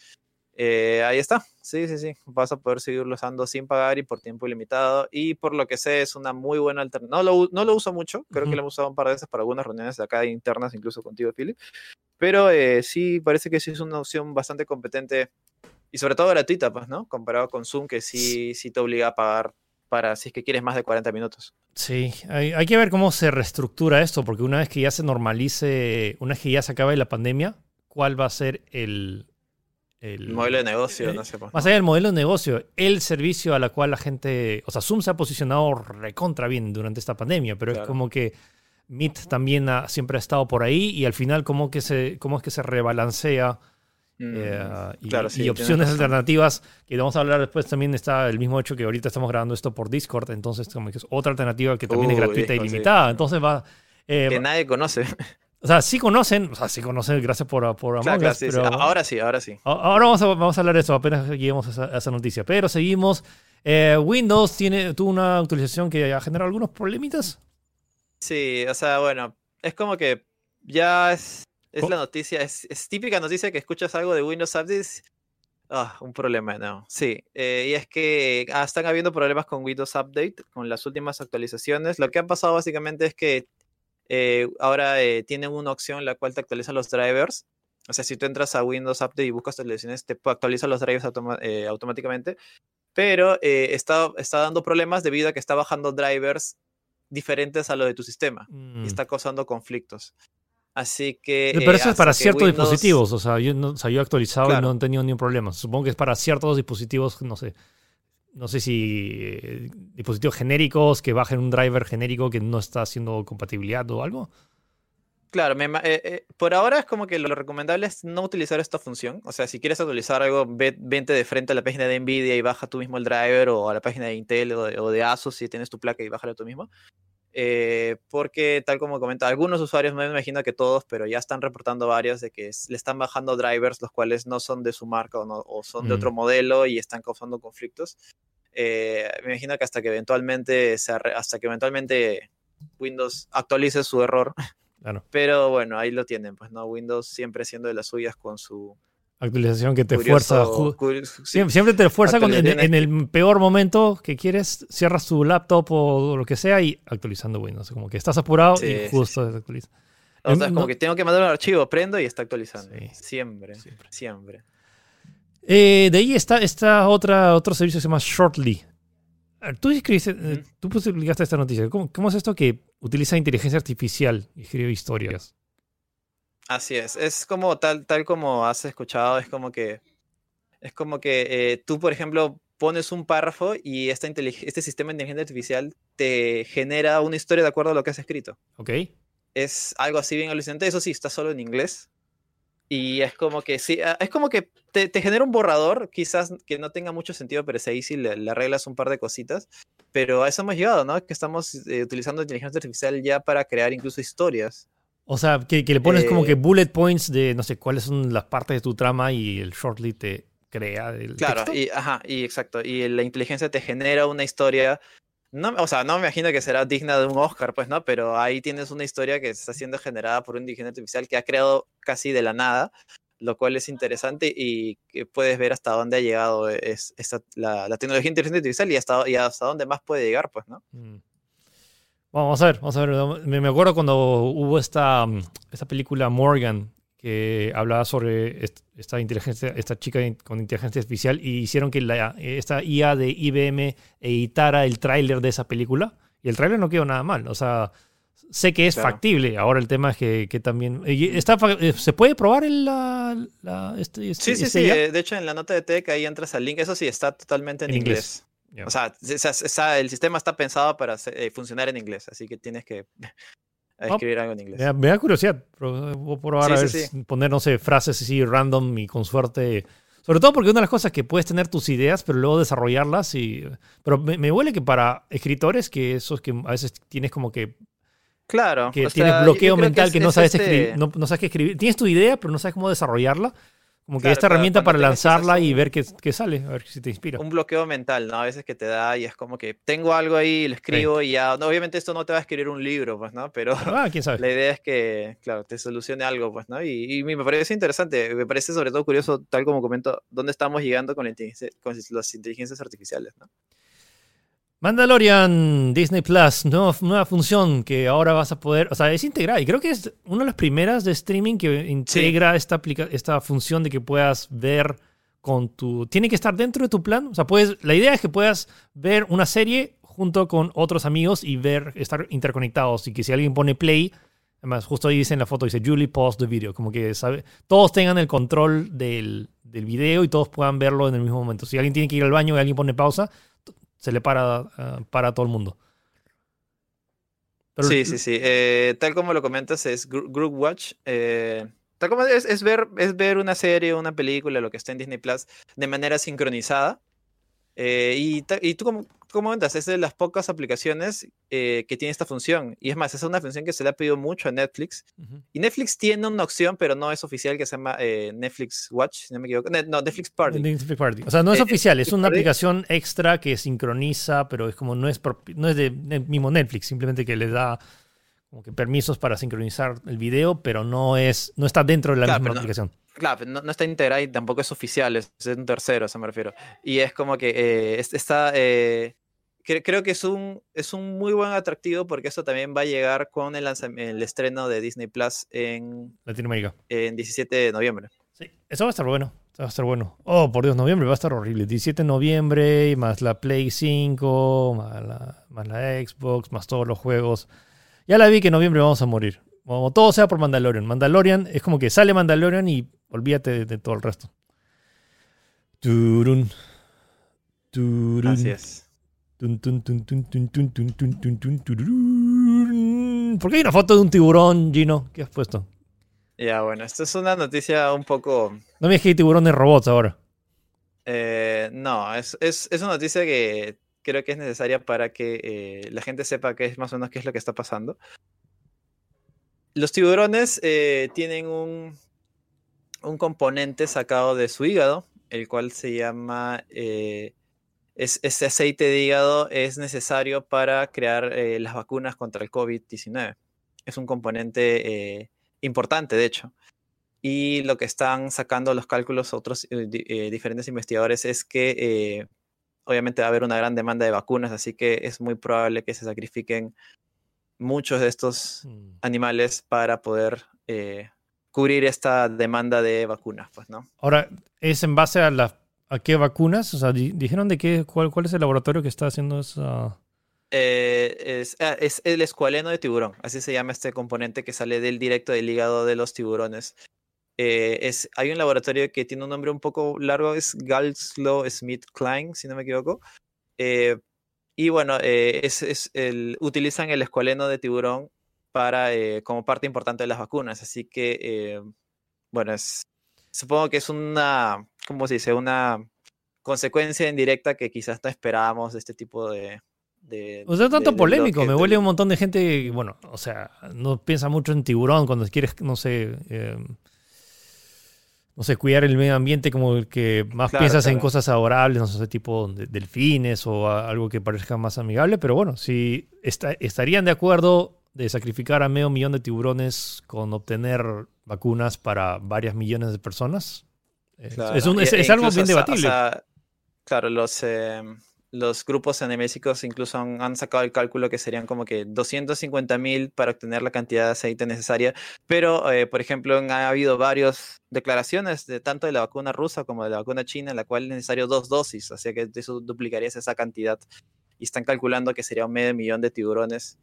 eh, ahí está, sí, sí, sí, vas a poder seguirlo usando sin pagar y por tiempo ilimitado y por lo que sé es una muy buena alternativa. No lo, no lo uso mucho, creo que lo he usado un par de veces para algunas reuniones de acá internas, incluso contigo, Philip, pero eh, sí, parece que sí es una opción bastante competente y sobre todo gratuita, pues, ¿no? Comparado con Zoom, que sí, sí te obliga a pagar para si es que quieres más de 40 minutos. Sí, hay, hay que ver cómo se reestructura esto, porque una vez que ya se normalice, una vez que ya se acabe la pandemia, ¿cuál va a ser el, el modelo de negocio, no sé. Más allá del modelo de negocio, el servicio a la cual la gente, o sea, Zoom se ha posicionado recontra bien durante esta pandemia, pero es como que Meet también ha, siempre ha estado por ahí y al final cómo, que se, cómo es que se rebalancea mm, eh, y, opciones alternativas, que vamos a hablar después también está el mismo hecho que ahorita estamos grabando esto por Discord, entonces como que es otra alternativa que también es gratuita y limitada, entonces va... Eh, que nadie conoce. (laughs) O sea, sí conocen, o sea, sí conocen, gracias por, por Among pero... Ahora sí, ahora sí. Ahora vamos a, vamos a hablar de eso, apenas lleguemos a esa, noticia. Pero seguimos. Eh, Windows tiene, tuvo una actualización que ha generado algunos problemitas. Sí, o sea, bueno, es como que ya es, es oh. la noticia, es, típica noticia que escuchas algo de Windows Updates. Ah, un problema, no. Sí, eh, y es que ah, están habiendo problemas con Windows Update, con las últimas actualizaciones. Lo que ha pasado básicamente es que eh, ahora eh, tienen una opción en la cual te actualiza los drivers. O sea, si tú entras a Windows Update y buscas actualizaciones, te actualiza los drivers eh, automáticamente. Pero está, está dando problemas debido a que está bajando drivers diferentes a lo de tu sistema. Y mm. está causando conflictos. Así que. Pero eso es para ciertos dispositivos. O sea, yo, no, o he actualizado y no he tenido ningún problema. Supongo que es para ciertos dispositivos, no sé no sé si eh, dispositivos genéricos que bajen un driver genérico que no está haciendo compatibilidad o algo. Claro, eh, eh, por ahora es como que lo recomendable es no utilizar esta función. O sea, si quieres actualizar algo, vente de frente a la página de Nvidia y baja tú mismo el driver o a la página de Intel o de, Asus si tienes tu placa y bájala tú mismo. Eh, porque tal como comenta, algunos usuarios, me imagino que todos, pero ya están reportando varios de que le están bajando drivers los cuales no son de su marca o, son de otro mm. modelo y están causando conflictos. me imagino que hasta que eventualmente hasta que eventualmente Windows actualice su error Pero bueno, ahí lo tienen, pues no, Windows siempre siendo de las suyas con su actualización que te fuerza. siempre, te fuerza en, el peor momento que quieres, cierras tu laptop o lo que sea y actualizando Windows. Como que estás apurado y justo se actualiza. O sea, em, como que tengo que mandar un archivo, prendo y está actualizando. Siempre, siempre. Eh, de ahí está, está otra, otro servicio que se llama Shortly. Tú escribiste, tú publicaste esta noticia. ¿Cómo, ¿Cómo, es esto que utiliza inteligencia artificial y escribe historias? Así es. Es como tal, tal como has escuchado, es como que es como que eh, tú, por ejemplo, pones un párrafo y esta este sistema de inteligencia artificial te genera una historia de acuerdo a lo que has escrito. Ok. Es algo así bien alucinante. Eso sí, está solo en inglés. Y es como que sí, ah, es como que te, genera un borrador, quizás que no tenga mucho sentido, pero es ahí sí le, arreglas un par de cositas. Pero a eso hemos llegado, ¿no? Que estamos eh, utilizando inteligencia artificial ya para crear incluso historias. O sea, que, le pones como que eh, bullet points de no sé cuáles son las partes de tu trama y el shortly te crea el Claro, y ajá, y exacto. Y la inteligencia te genera una historia no, o sea, no me imagino que será digna de un Oscar, pues, ¿no? Pero ahí tienes una historia que está siendo generada por un inteligencia artificial que ha creado casi de la nada, lo cual es interesante y que puedes ver hasta dónde ha llegado es, la, tecnología de inteligencia artificial y hasta, y hasta dónde más puede llegar, pues, ¿no? Mm. Vamos a ver, vamos a ver. Me, acuerdo cuando hubo esta, esta película Morgan, que hablaba sobre esta inteligencia, esta chica con inteligencia artificial y hicieron que la, esta IA de IBM editara el tráiler de esa película. Y el tráiler no quedó nada mal. O sea, sé que es factible. Ahora el tema es que, que también... Está, eh, ¿Se puede probar el, la, este, este, sí, sí, este sí. De hecho, en la nota de tech ahí entras al link. Eso sí, está totalmente en, inglés. O sea, el sistema está pensado para eh, funcionar en inglés. Así que tienes que (laughs) a escribir algo en inglés. Me da, curiosidad. por ahora poner, no sé, frases así random y con suerte. Sobre todo porque una de las cosas que puedes tener tus ideas, pero luego desarrollarlas. y Pero me, huele que para escritores, que esos que a veces tienes como que. Claro. Que tienes bloqueo mental, que, no, sabes escribir, no, no, sabes qué escribir. Tienes tu idea, pero no sabes cómo desarrollarla. Como que esta herramienta para lanzarla y ver qué, qué, sale, a ver si te inspira. Un bloqueo mental, ¿no? A veces que te da y es como que tengo algo ahí, lo escribo y ya. obviamente esto no te va a escribir un libro, pues, ¿no? Pero (laughs) ah, ¿quién sabe? la idea es que, claro, te solucione algo, pues, ¿no? Y, me parece interesante, me parece sobre todo curioso, tal como comento, dónde estamos llegando con, con las inteligencias artificiales, ¿no? Mandalorian Disney Plus, nueva, función que ahora vas a poder, o sea, es integrar. Y creo que es una de las primeras de streaming que integra esta, esta función de que puedas ver con tu. Tiene que estar dentro de tu plan. O sea, puedes. La idea es que puedas ver una serie junto con otros amigos y ver, estar interconectados. Y que si alguien pone play, además, justo ahí dice en la foto, dice Julie pause the video. Como que sabe, todos tengan el control del, del video y todos puedan verlo en el mismo momento. Si alguien tiene que ir al baño y alguien pone pausa, se le para, eh, para a todo el mundo. sí, sí, sí. Eh, tal como lo comentas, es Group Watch. Eh, tal como es, ver, es ver una serie, una película, lo que está en Disney Plus, de manera sincronizada. y, y, tú como, como comentas, es de las pocas aplicaciones eh, que tiene esta función. Y es más, es una función que se le ha pedido mucho a Netflix. Y Netflix tiene una opción, pero no es oficial, que se llama eh, Netflix Watch, si no me equivoco. no, Netflix Party. Netflix Party. O sea, no es eh, oficial, es una aplicación extra que sincroniza, pero es como no es, no es de, mismo Netflix, simplemente que le da como que permisos para sincronizar el video, pero no es no está dentro de la misma aplicación. Claro, no, está integrada y tampoco es oficial, es, un tercero, se me refiero. Y es como que eh, está. Eh, creo que es un, es un muy buen atractivo porque eso también va a llegar con el, el estreno de Disney Plus en Latinoamérica. En 17 de noviembre. Sí, eso va a estar bueno. va a estar bueno. Oh, por Dios, noviembre va a estar horrible. 17 de noviembre, más la Play 5, más la, más la Xbox, más todos los juegos. Ya la vi que en noviembre vamos a morir. Como todo sea por Mandalorian. Mandalorian es como que sale Mandalorian y olvídate de, todo el resto. Turun. Turun. Así es. ¿Por qué hay una foto de un tiburón, Gino? ¿Qué has puesto? Ya, bueno, esto es una noticia un poco... No me digas que hay tiburones robots ahora. Eh, no, es, es, una noticia que creo que es necesaria para que eh, la gente sepa qué es más o menos qué es lo que está pasando. Los tiburones eh, tienen un, un componente sacado de su hígado, el cual se llama... Es, ese aceite de hígado es necesario para crear las vacunas contra el COVID-19. Es un componente importante, de hecho. Y lo que están sacando los cálculos otros eh, eh, diferentes investigadores es que eh, obviamente va a haber una gran demanda de vacunas, así que es muy probable que se sacrifiquen muchos de estos mm. animales para poder cubrir esta demanda de vacunas, pues, ¿no? Ahora, ¿es en base a, la, a qué vacunas? O sea, ¿dijeron de qué, cuál, cuál es el laboratorio que está haciendo esa...? Eh, ah, es, el escualeno de tiburón, así se llama este componente que sale del directo del hígado de los tiburones. Eh, es, hay un laboratorio que tiene un nombre un poco largo, es Galslow Smith Klein, si no me equivoco. Eh, y bueno, es, es el, utilizan el escualeno de tiburón para, como parte importante de las vacunas. Así que, bueno, es, supongo que es una, ¿cómo se dice? Una consecuencia indirecta que quizás no esperábamos de este tipo de, o sea, tanto polémico, me huele un montón de gente, bueno, o sea, no piensa mucho en tiburón cuando quieres, no sé, eh, no sé, cuidar el medio ambiente como el que más piensas en cosas adorables, no sé, tipo delfines o algo que parezca más amigable, pero bueno, si estarían de acuerdo de sacrificar a medio millón de tiburones con obtener vacunas para varias millones de personas, es, es, algo bien debatible. claro, los... Eh, los grupos anemésicos incluso han, sacado el cálculo que serían como que 250 mil para obtener la cantidad de aceite necesaria. Pero, eh, por ejemplo, ha habido varias declaraciones de tanto de la vacuna rusa como de la vacuna china, en la cual es necesario dos dosis, así que eso duplicaría esa cantidad. Y están calculando que sería un medio millón de tiburones.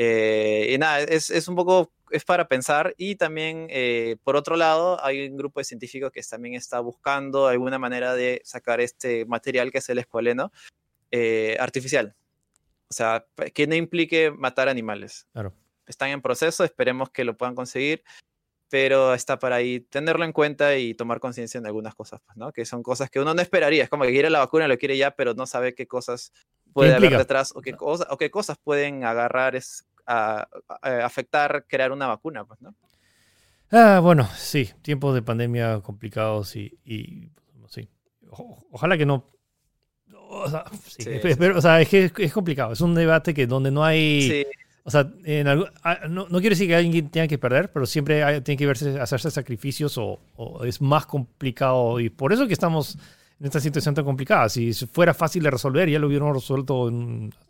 Eh, y nada, es, es, un poco, es para pensar. Y también, eh, por otro lado, hay un grupo de científicos que también está buscando alguna manera de sacar este material que es el escualeno eh, artificial. O sea, que no implique matar animales. Claro. Están en proceso, esperemos que lo puedan conseguir, pero está para ahí tenerlo en cuenta y tomar conciencia en algunas cosas, pues, ¿no? Que son cosas que uno no esperaría. Es como que quiere la vacuna, lo quiere ya, pero no sabe qué cosas puede haber detrás o qué, o qué cosas pueden agarrar, es, a, afectar crear una vacuna, pues, ¿no? Ah, bueno, sí, tiempos de pandemia complicados y, y sí. ojalá que no o sea, (laughs) (laughs) o sea, es que es, complicado. Es un debate que donde no hay. O sea, en ah, no, no, quiero decir que alguien tenga que perder, pero siempre tiene que verse, hacerse sacrificios o, es más complicado. Y por eso que estamos en esta situación tan complicada. Si fuera fácil de resolver, ya lo hubiéramos resuelto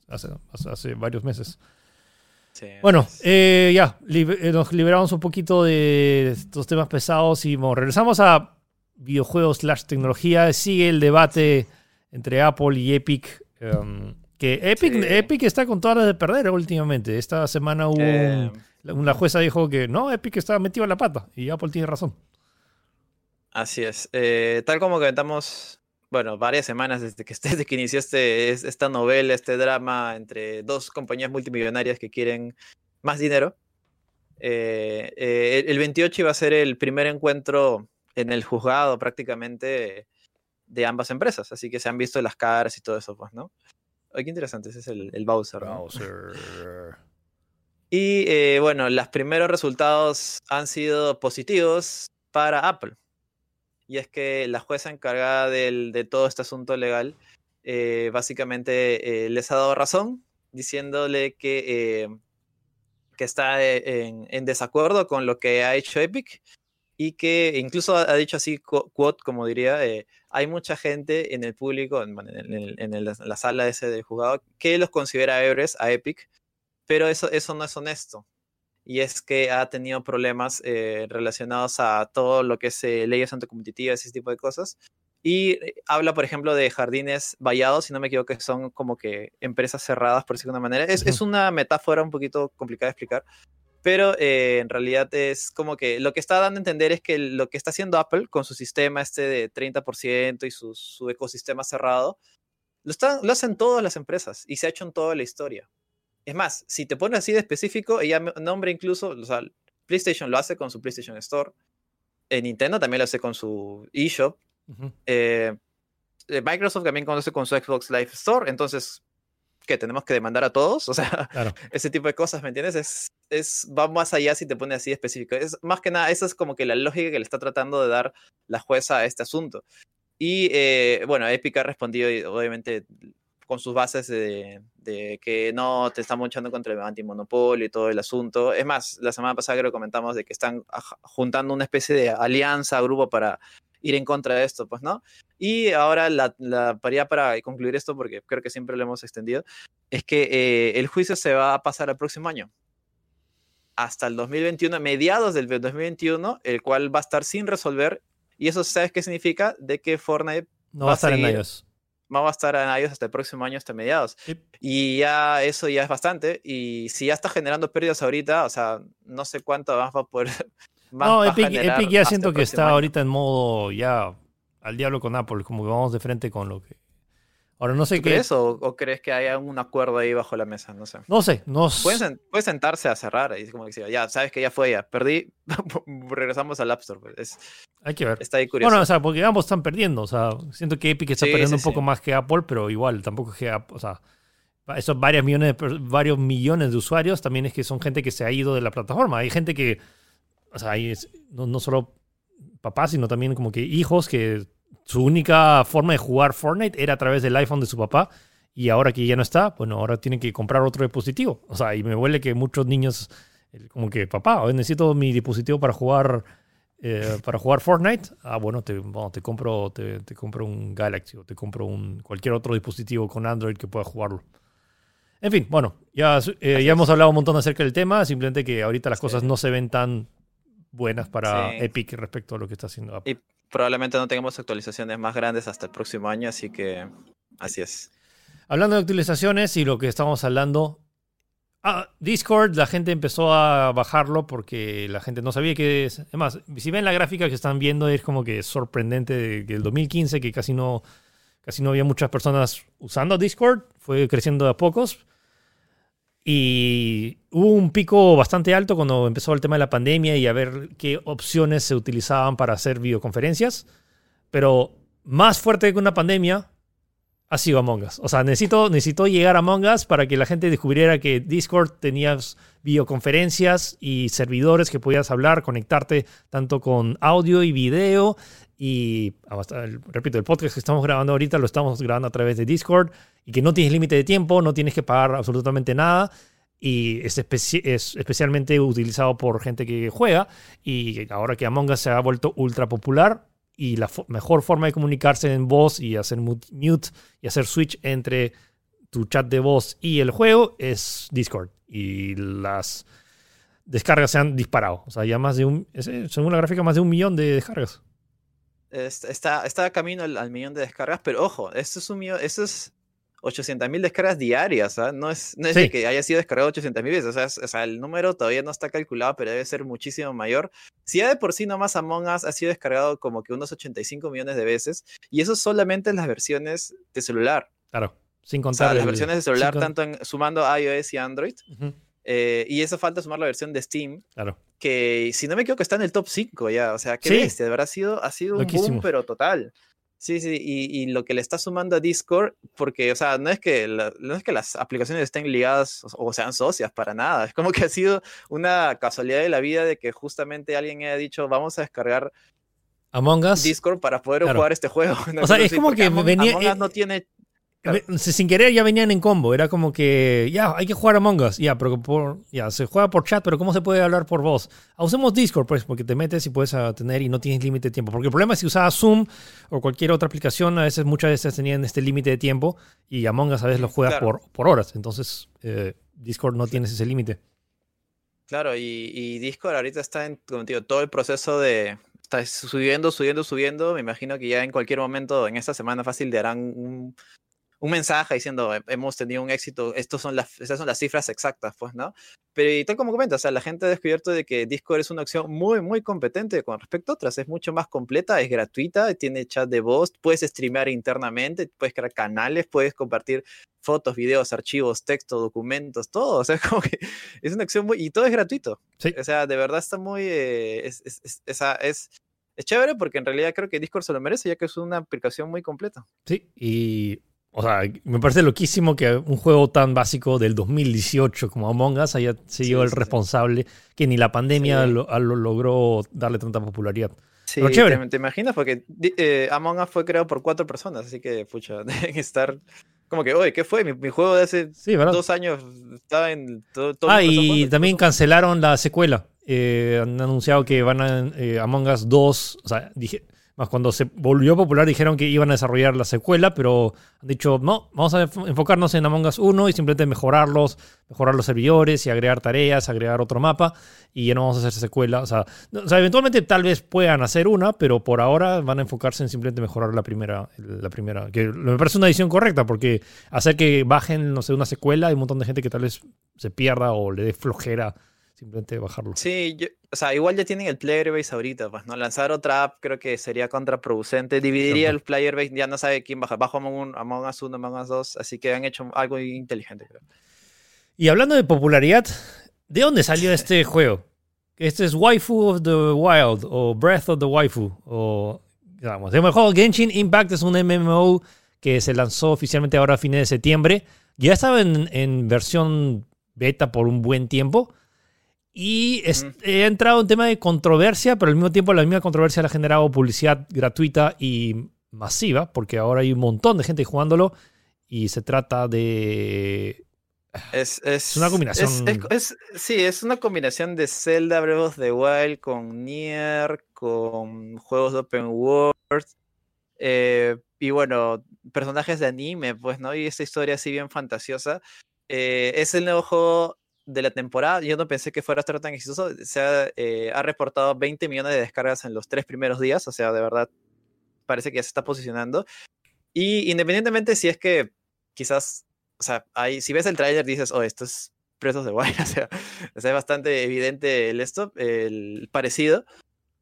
hace, hace, varios meses. Bueno, eh, ya, eh, nos liberamos un poquito de estos temas pesados y regresamos a videojuegos slash tecnología. Sigue el debate entre Apple y Epic. Em, que Epic, Epic está con todas las de perder últimamente. Esta semana hubo eh, una jueza dijo que no, Epic estaba metido en la pata y Apple tiene razón. Así es. Eh, tal como comentamos, bueno, varias semanas desde que, (laughs) desde que inició este, esta novela, este drama entre dos compañías multimillonarias que quieren más dinero. Eh, el 28 iba a ser el primer encuentro en el juzgado prácticamente de ambas empresas, así que se han visto las caras y todo eso, pues, ¿no? Ay, qué interesante, ese es el, el Bowser. (laughs) y eh, bueno, los primeros resultados han sido positivos para Apple. Y es que la jueza encargada de todo este asunto legal eh, básicamente eh, les ha dado razón, diciéndole que, que está en, desacuerdo con lo que ha hecho Epic y que incluso ha dicho así, quote, como diría, hay mucha gente en el público, en, la sala ese del jugador, que los considera héroes a Epic, pero eso no es honesto. Y es que ha tenido problemas eh, relacionados a todo lo que es eh, leyes anticompetitivas ese tipo de cosas. Y eh, habla, por ejemplo, de jardines vallados, si no me equivoco, que son como que empresas cerradas, por decirlo de una manera. Es, es una metáfora un poquito complicada de explicar, pero eh, en realidad es como que lo que está dando a entender es que lo que está haciendo Apple con su sistema este de 30% y su, su ecosistema cerrado, lo, están, lo hacen todas las empresas y se ha hecho en toda la historia. Es más, si te pones así de específico, ella nombra incluso, o sea, PlayStation lo hace con su PlayStation Store. Eh, Nintendo también lo hace con su eShop. Eh, eh, Microsoft también conoce con su Xbox Live Store. Entonces, ¿qué? ¿Tenemos que demandar a todos? O sea, (laughs) ese tipo de cosas, ¿me entiendes? Es, es, va más allá si te pone así específico. Es, más que nada, esa es como que la lógica que le está tratando de dar la jueza a este asunto. Y bueno, Epic ha respondido, obviamente, con sus bases de, que no te están luchando contra el antimonopolio y todo el asunto. Es más, la semana pasada creo que comentamos de que están juntando una especie de alianza, grupo para ir en contra de esto, pues, ¿no? Y ahora la, la para concluir esto, porque creo que siempre lo hemos extendido, es que eh, el juicio se va a pasar el próximo año. Hasta el 2021, mediados del 2021, el cual va a estar sin resolver. Y eso, ¿sabes qué significa? De que Fortnite no va, a estar en ellos va a estar en iOS hasta el próximo año, hasta mediados. Y ya eso ya es bastante. Y si ya está generando pérdidas ahorita, o sea, no sé cuánto más va a poder. (laughs) no, Epic, ya siento que está ahorita en modo ya al diablo con Apple, como que vamos de frente con lo que Ahora no sé qué. ¿Crees o, crees que haya un acuerdo ahí bajo la mesa? No sé. No sé. No Puedes, sentarse a cerrar y como que ya, sabes que ya fue ya. Perdí, (laughs) regresamos al App Store. Pues, Hay que ver. Está ahí curioso. Bueno, o sea, porque ambos están perdiendo. O sea, siento que Epic está perdiendo un poco más que Apple, pero igual, tampoco es que Apple, o sea, esos varios millones, de, varios millones de usuarios también es que son gente que se ha ido de la plataforma. Hay gente que, o sea, hay, no, no solo papás, sino también como que hijos que su única forma de jugar Fortnite era a través del iPhone de su papá. Y ahora que ya no está, bueno, ahora tiene que comprar otro dispositivo. O sea, y me huele que muchos niños, como que, papá, hoy necesito mi dispositivo para jugar, eh, para jugar Fortnite. Ah, bueno, te, te, compro, te, compro un Galaxy o te compro un, cualquier otro dispositivo con Android que pueda jugarlo. En fin, bueno, ya, eh, ya hemos hablado un montón acerca del tema, simplemente que ahorita las cosas no se ven tan buenas para Epic respecto a lo que está haciendo Apple probablemente no tengamos actualizaciones más grandes hasta el próximo año, así que así es. Hablando de actualizaciones y lo que estamos hablando, ah, Discord, la gente empezó a bajarlo porque la gente no sabía que es. Además, si ven la gráfica que están viendo, es como que sorprendente que el 2015, que casi no, casi no había muchas personas usando Discord, fue creciendo a pocos. Y hubo un pico bastante alto cuando empezó el tema de la pandemia y a ver qué opciones se utilizaban para hacer videoconferencias. Pero más fuerte que una pandemia ha sido Among Us. O sea, necesito, necesito llegar a Among Us para que la gente descubriera que Discord tenías videoconferencias y servidores que podías hablar, conectarte tanto con audio y video y, repito, el podcast que estamos grabando ahorita lo estamos grabando a través de Discord y que no tienes límite de tiempo, no tienes que pagar absolutamente nada y es, es, especialmente utilizado por gente que juega y ahora que Among Us se ha vuelto ultra popular y la mejor forma de comunicarse en voz y hacer mute y hacer switch entre tu chat de voz y el juego es Discord y las descargas se han disparado. O sea, ya más de un, según la gráfica, más de un millón de descargas. Está, está camino al, millón de descargas, pero ojo, esto es un millón, esto es 800.000 descargas diarias, ¿ah? no es, no es que haya sido descargado 800.000 veces, o sea, el número todavía no está calculado, pero debe ser muchísimo mayor. Si ya de por sí nomás Among Us ha sido descargado como que unos 85 millones de veces, y eso solamente en las versiones de celular. Claro, sin contar. las versiones de celular, tanto en, sumando iOS y Android. Eh, y eso falta sumar la versión de Steam. Claro que si no me equivoco está en el top 5 ya, o sea, qué bestia, de verdad ha sido, ha sido un boom, pero total. Sí, sí, y, y, lo que le está sumando a Discord, porque, o sea, no es que, no es que las aplicaciones estén ligadas o, sean socias para nada, es como que ha sido una casualidad de la vida de que justamente alguien haya dicho, vamos a descargar Among Us. Discord para poder jugar este juego. (laughs) O sea, es como que venía... Among Us no tiene sin querer ya venían en combo. Era como que, ya, hay que jugar Among Us. Ya, pero por, ya, se juega por chat, pero ¿cómo se puede hablar por voz? Ah, usemos Discord, pues, porque te metes y puedes ah, tener y no tienes límite de tiempo. Porque el problema es si usabas Zoom o cualquier otra aplicación, a veces, muchas veces tenían este límite de tiempo y Among Us a veces lo juegas por, por horas. Entonces, eh, Discord no tienes ese límite. Claro, y, Discord ahorita está en todo el proceso de, está subiendo, subiendo, subiendo. Me imagino que ya en cualquier momento, en esta semana fácil, te harán un, un mensaje diciendo hemos tenido un éxito, estos son las, estas son las cifras exactas, pues, ¿no? Pero y tal como comenta, o sea, la gente ha descubierto de que Discord es una opción muy, muy competente con respecto a otras, es mucho más completa, es gratuita, tiene chat de voz, puedes streamear internamente, puedes crear canales, puedes compartir fotos, videos, archivos, texto, documentos, todo, o sea, (laughs) como que es una opción muy, y todo es gratuito. Sí. O sea, de verdad está muy, eh, es, es, es, es es chévere porque en realidad creo que Discord se lo merece, ya que es una aplicación muy completa. Sí, y o sea, me parece loquísimo que un juego tan básico del 2018 como Among Us haya sido el responsable, que ni la pandemia lo, logró darle tanta popularidad. Sí, Pero chévere. Te, imaginas, porque eh, Among Us fue creado por cuatro personas, así que, pucha, (laughs) deben estar como que, oye, ¿qué fue? Mi, juego de hace dos años estaba en todo. todo ah, y también cancelaron la secuela. Eh, han anunciado que van a eh, Among Us 2, o sea, dije, más cuando se volvió popular dijeron que iban a desarrollar la secuela, pero han dicho, no, vamos a enfocarnos en Among Us 1 y simplemente mejorarlos, mejorar los servidores y agregar tareas, agregar otro mapa y ya no vamos a hacer secuela. O sea, eventualmente tal vez puedan hacer una, pero por ahora van a enfocarse en simplemente mejorar la primera, la primera, que me parece una decisión correcta porque hacer que bajen, no sé, una secuela hay un montón de gente que tal vez se pierda o le dé flojera simplemente bajarlo. Sí, o sea, igual ya tienen el player base ahorita, pues, ¿no? Lanzar otra app creo que sería contraproducente. Dividiría el player base, ya no sabe quién baja. Bajo Among, Among Us 1, Among Us 2, así que han hecho algo inteligente, creo. Y hablando de popularidad, ¿de dónde salió este (laughs) juego? Este es Waifu of the Wild o Breath of the Waifu o digamos, el juego Genshin Impact es un MMO que se lanzó oficialmente ahora a fines de septiembre. Ya estaba en, en versión beta por un buen tiempo y he entrado en tema de controversia, pero al mismo tiempo la misma controversia le ha generado publicidad gratuita y masiva, porque ahora hay un montón de gente jugándolo y se trata de... Es, es una combinación. sí, es una combinación de Zelda Breath of the Wild con Nier, con juegos de open world. Eh, y bueno, personajes de anime, pues, ¿no? Y esta historia así bien fantasiosa. Eh, es el nuevo juego de la temporada, yo no pensé que fuera a estar tan exitoso. Se ha, eh, reportado 20 millones de descargas en los tres primeros días, o sea, de verdad parece que ya se está posicionando. Y independientemente si es que quizás, o sea, hay, si ves el tráiler dices, oh, esto es Presos de Wild, (laughs) o sea, es bastante evidente el esto, el parecido.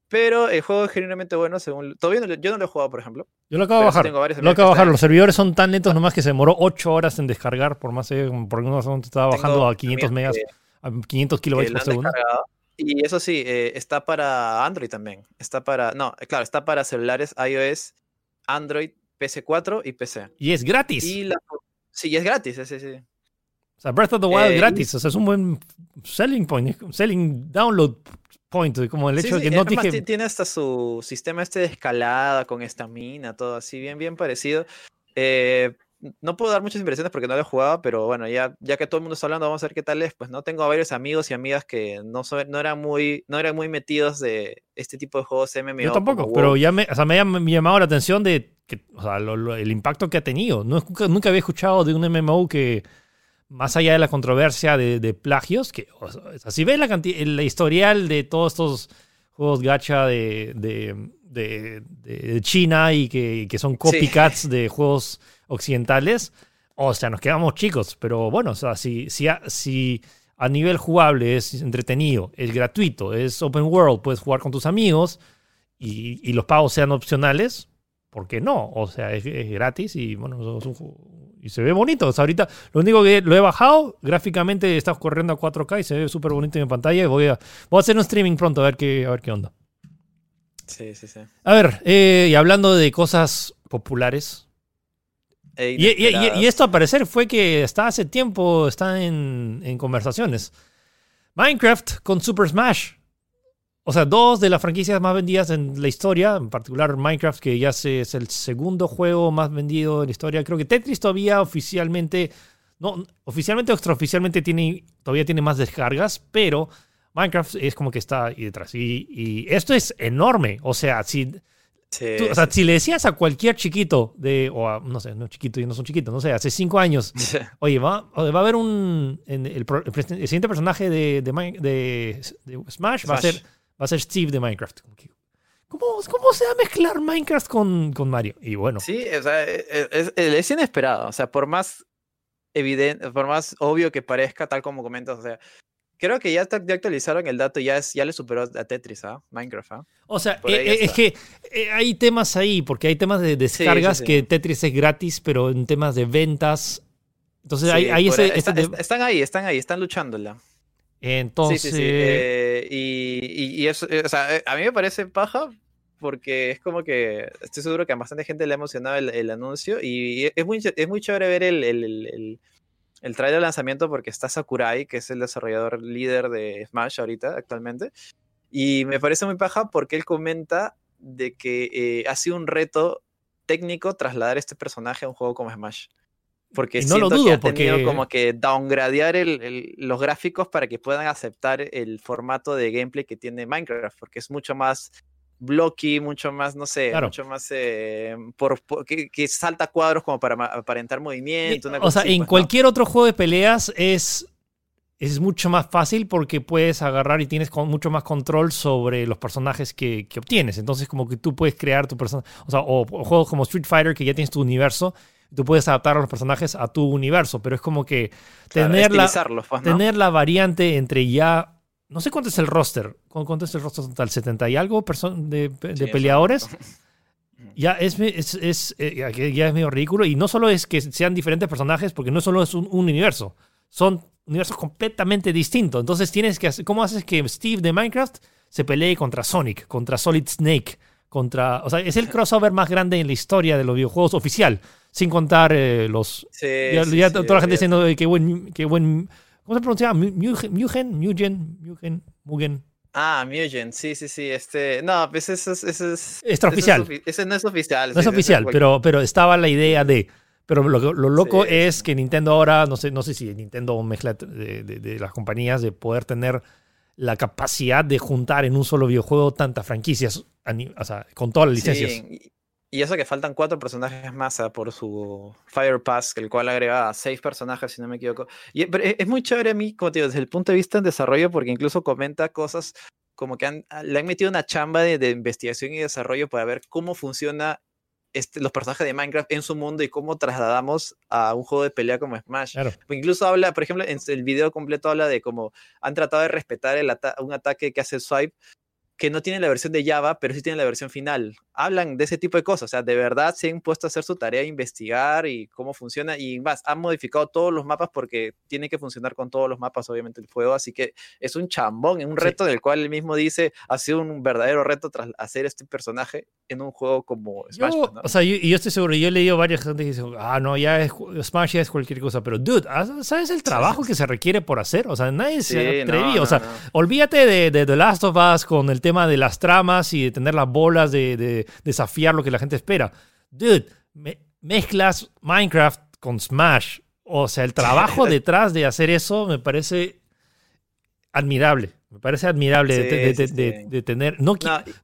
Pero el juego es genuinamente bueno, según. Todavía no, yo no lo he jugado, por ejemplo. Yo lo acabo de bajar. Lo acabo de bajar. Los servidores son tan lentos nomás que se demoró 8 horas en descargar. Por más de. Por algunos estaba bajando a 500 megas, a 500 kilobytes por segundo. Y eso sí, eh, está para Android también. Está para. No, claro, está para celulares iOS, Android, PC4 y PC. Y es gratis. Y sí, es gratis, sí, sí. O sea, Breath of the Wild eh, gratis. O sea, es un buen selling point, selling download point, como el hecho de que no dije... Tiene hasta su sistema este de escalada con estamina, todo así, bien, bien parecido. Eh, no puedo dar muchas impresiones porque no lo he jugado, pero bueno, ya, ya que todo el mundo está hablando, vamos a ver qué tal es. Pues no tengo varios amigos y amigas que no, no, eran, muy, no eran muy metidos de este tipo de juegos MMO. Yo tampoco, pero ya me, o sea, me, ha, llamado la atención de que, o sea, el impacto que ha tenido. No, nunca había escuchado de un MMO que más allá de la controversia de, plagios, que o sea, si ves la el historial de todos estos juegos gacha de, de, China y que, que son copycats de (laughs) juegos occidentales, o sea, nos quedamos chicos, pero bueno, o sea, si, si, a, si a nivel jugable es entretenido, es gratuito, es open world, puedes jugar con tus amigos y, y los pagos sean opcionales, ¿por qué no? O sea, es, gratis y bueno, y se ve bonito. O sea, ahorita lo único que lo he bajado, gráficamente está corriendo a 4K y se ve súper bonito en mi pantalla. Voy a, voy a hacer un streaming pronto a ver qué, a ver qué onda. Sí, sí, sí. A ver, eh, y hablando de cosas populares. y, esto a parecer fue que está hace tiempo, está en, en conversaciones. Minecraft con Super Smash. O sea, dos de las franquicias más vendidas en la historia, en particular Minecraft, que ya es el segundo juego más vendido en la historia. Creo que Tetris todavía oficialmente, no, oficialmente o extraoficialmente tiene, todavía tiene más descargas, pero Minecraft es como que está ahí detrás. Y, esto es enorme. O sea, si, o sea, si le decías a cualquier chiquito de, o no sé, no chiquito, y no son chiquitos, no sé, hace cinco años, (laughs) oye, va, va a haber un, el, el, siguiente personaje de, de, de Smash, va a ser va a ser Steve de Minecraft. ¿Cómo, ¿Cómo, se va a mezclar Minecraft con, con Mario? Y bueno. Sí, o sea, e, e, es, es, inesperado. O sea, por más evidente, por más obvio que parezca, tal como comentas, o sea, creo que ya, actualizaron el dato, ya, es, ya le superó a Tetris, ¿ah? Minecraft, ¿ah? O sea, eh, es que eh, hay temas ahí, porque hay temas de descargas que Tetris es gratis, pero en temas de ventas. Entonces, hay, ese, Están ahí, están ahí, están luchándola. Entonces. Eh, y, y, eso, o sea, a mí me parece paja porque es como que estoy seguro que a bastante gente le ha emocionado el, anuncio y es muy, es muy chévere ver el, el, el, trailer de lanzamiento porque está Sakurai, que es el desarrollador líder de Smash ahorita, actualmente. Y me parece muy paja porque él comenta de que eh, ha sido un reto técnico trasladar este personaje a un juego como Smash. Porque no siento lo dudo, que ha tenido como que downgradear los gráficos para que puedan aceptar el formato de gameplay que tiene Minecraft, porque es mucho más blocky, mucho más, no sé, mucho más eh, por, que, salta cuadros como para aparentar movimiento. o sea, en pues, cualquier otro juego de peleas es, es mucho más fácil porque puedes agarrar y tienes mucho más control sobre los personajes que, obtienes. Entonces, como que tú puedes crear tu personaje, o sea, o, juegos como Street Fighter que ya tienes tu universo. Tú puedes adaptar a los personajes a tu universo, pero es como que tener, la, pues, tener la variante entre ya no sé cuánto es el roster. ¿Cuánto es el roster total? ¿70 y algo de, de peleadores? (laughs) Ya es, es, eh, ya es medio ridículo. Y no solo es que sean diferentes personajes, porque no solo es un, universo. Son universos completamente distintos. Entonces tienes que hacer. ¿Cómo haces que Steve de Minecraft se pelee contra Sonic, contra Solid Snake? Contra, o sea, es el (laughs) crossover más grande en la historia de los videojuegos oficial, sin contar eh, los... Sí, ya, toda la gente diciendo que buen, qué buen ¿Cómo se pronuncia? Mugen, Mugen, Mugen, Mugen. Ah, Mugen, sí, sí, sí. Este, no, pues ese es. Ese es extraoficial. Ese, no es oficial. No es oficial, pero, pero estaba la idea de. Pero lo, lo loco es que Nintendo ahora, no sé, no sé si Nintendo o mezcla de, de, las compañías, de poder tener la capacidad de juntar en un solo videojuego tantas franquicias, o sea, con todas las licencias. Sí, y eso que faltan cuatro personajes más ah, por su Fire Pass, el cual agrega seis personajes, si no me equivoco. Y, e, es muy chévere a mí, como te digo, desde el punto de vista en desarrollo, porque incluso comenta cosas como que ah, le han metido una chamba de, investigación y desarrollo para ver cómo funciona este, los personajes de Minecraft en su mundo y cómo trasladamos a un juego de pelea como Smash. Incluso habla, por ejemplo, en el video completo habla de cómo han tratado de respetar el un ataque que hace Swipe que no tiene la versión de Java, pero sí tiene la versión final. Hablan de ese tipo de cosas, o sea, de verdad se han puesto a hacer su tarea, investigar y cómo funciona y más, han modificado todos los mapas porque tiene que funcionar con todos los mapas, obviamente, el juego, así que es un chambón, es un reto del cual él mismo dice, ha sido un verdadero reto tras hacer este personaje en un juego como Smash. Yo, O sea, yo estoy seguro, yo he leído varias gente que dicen, ah, no, ya es, Smash ya es cualquier cosa, pero dude, ¿sabes el trabajo que se requiere por hacer? O sea, nadie se atrevía, o sea, olvídate de, de The Last of Us con el tema de las tramas y de tener las bolas de, desafiar lo que la gente espera. Dude, mezclas Minecraft con Smash. O sea, el trabajo (laughs) detrás de hacer eso me parece admirable. Me parece admirable de, tener. No,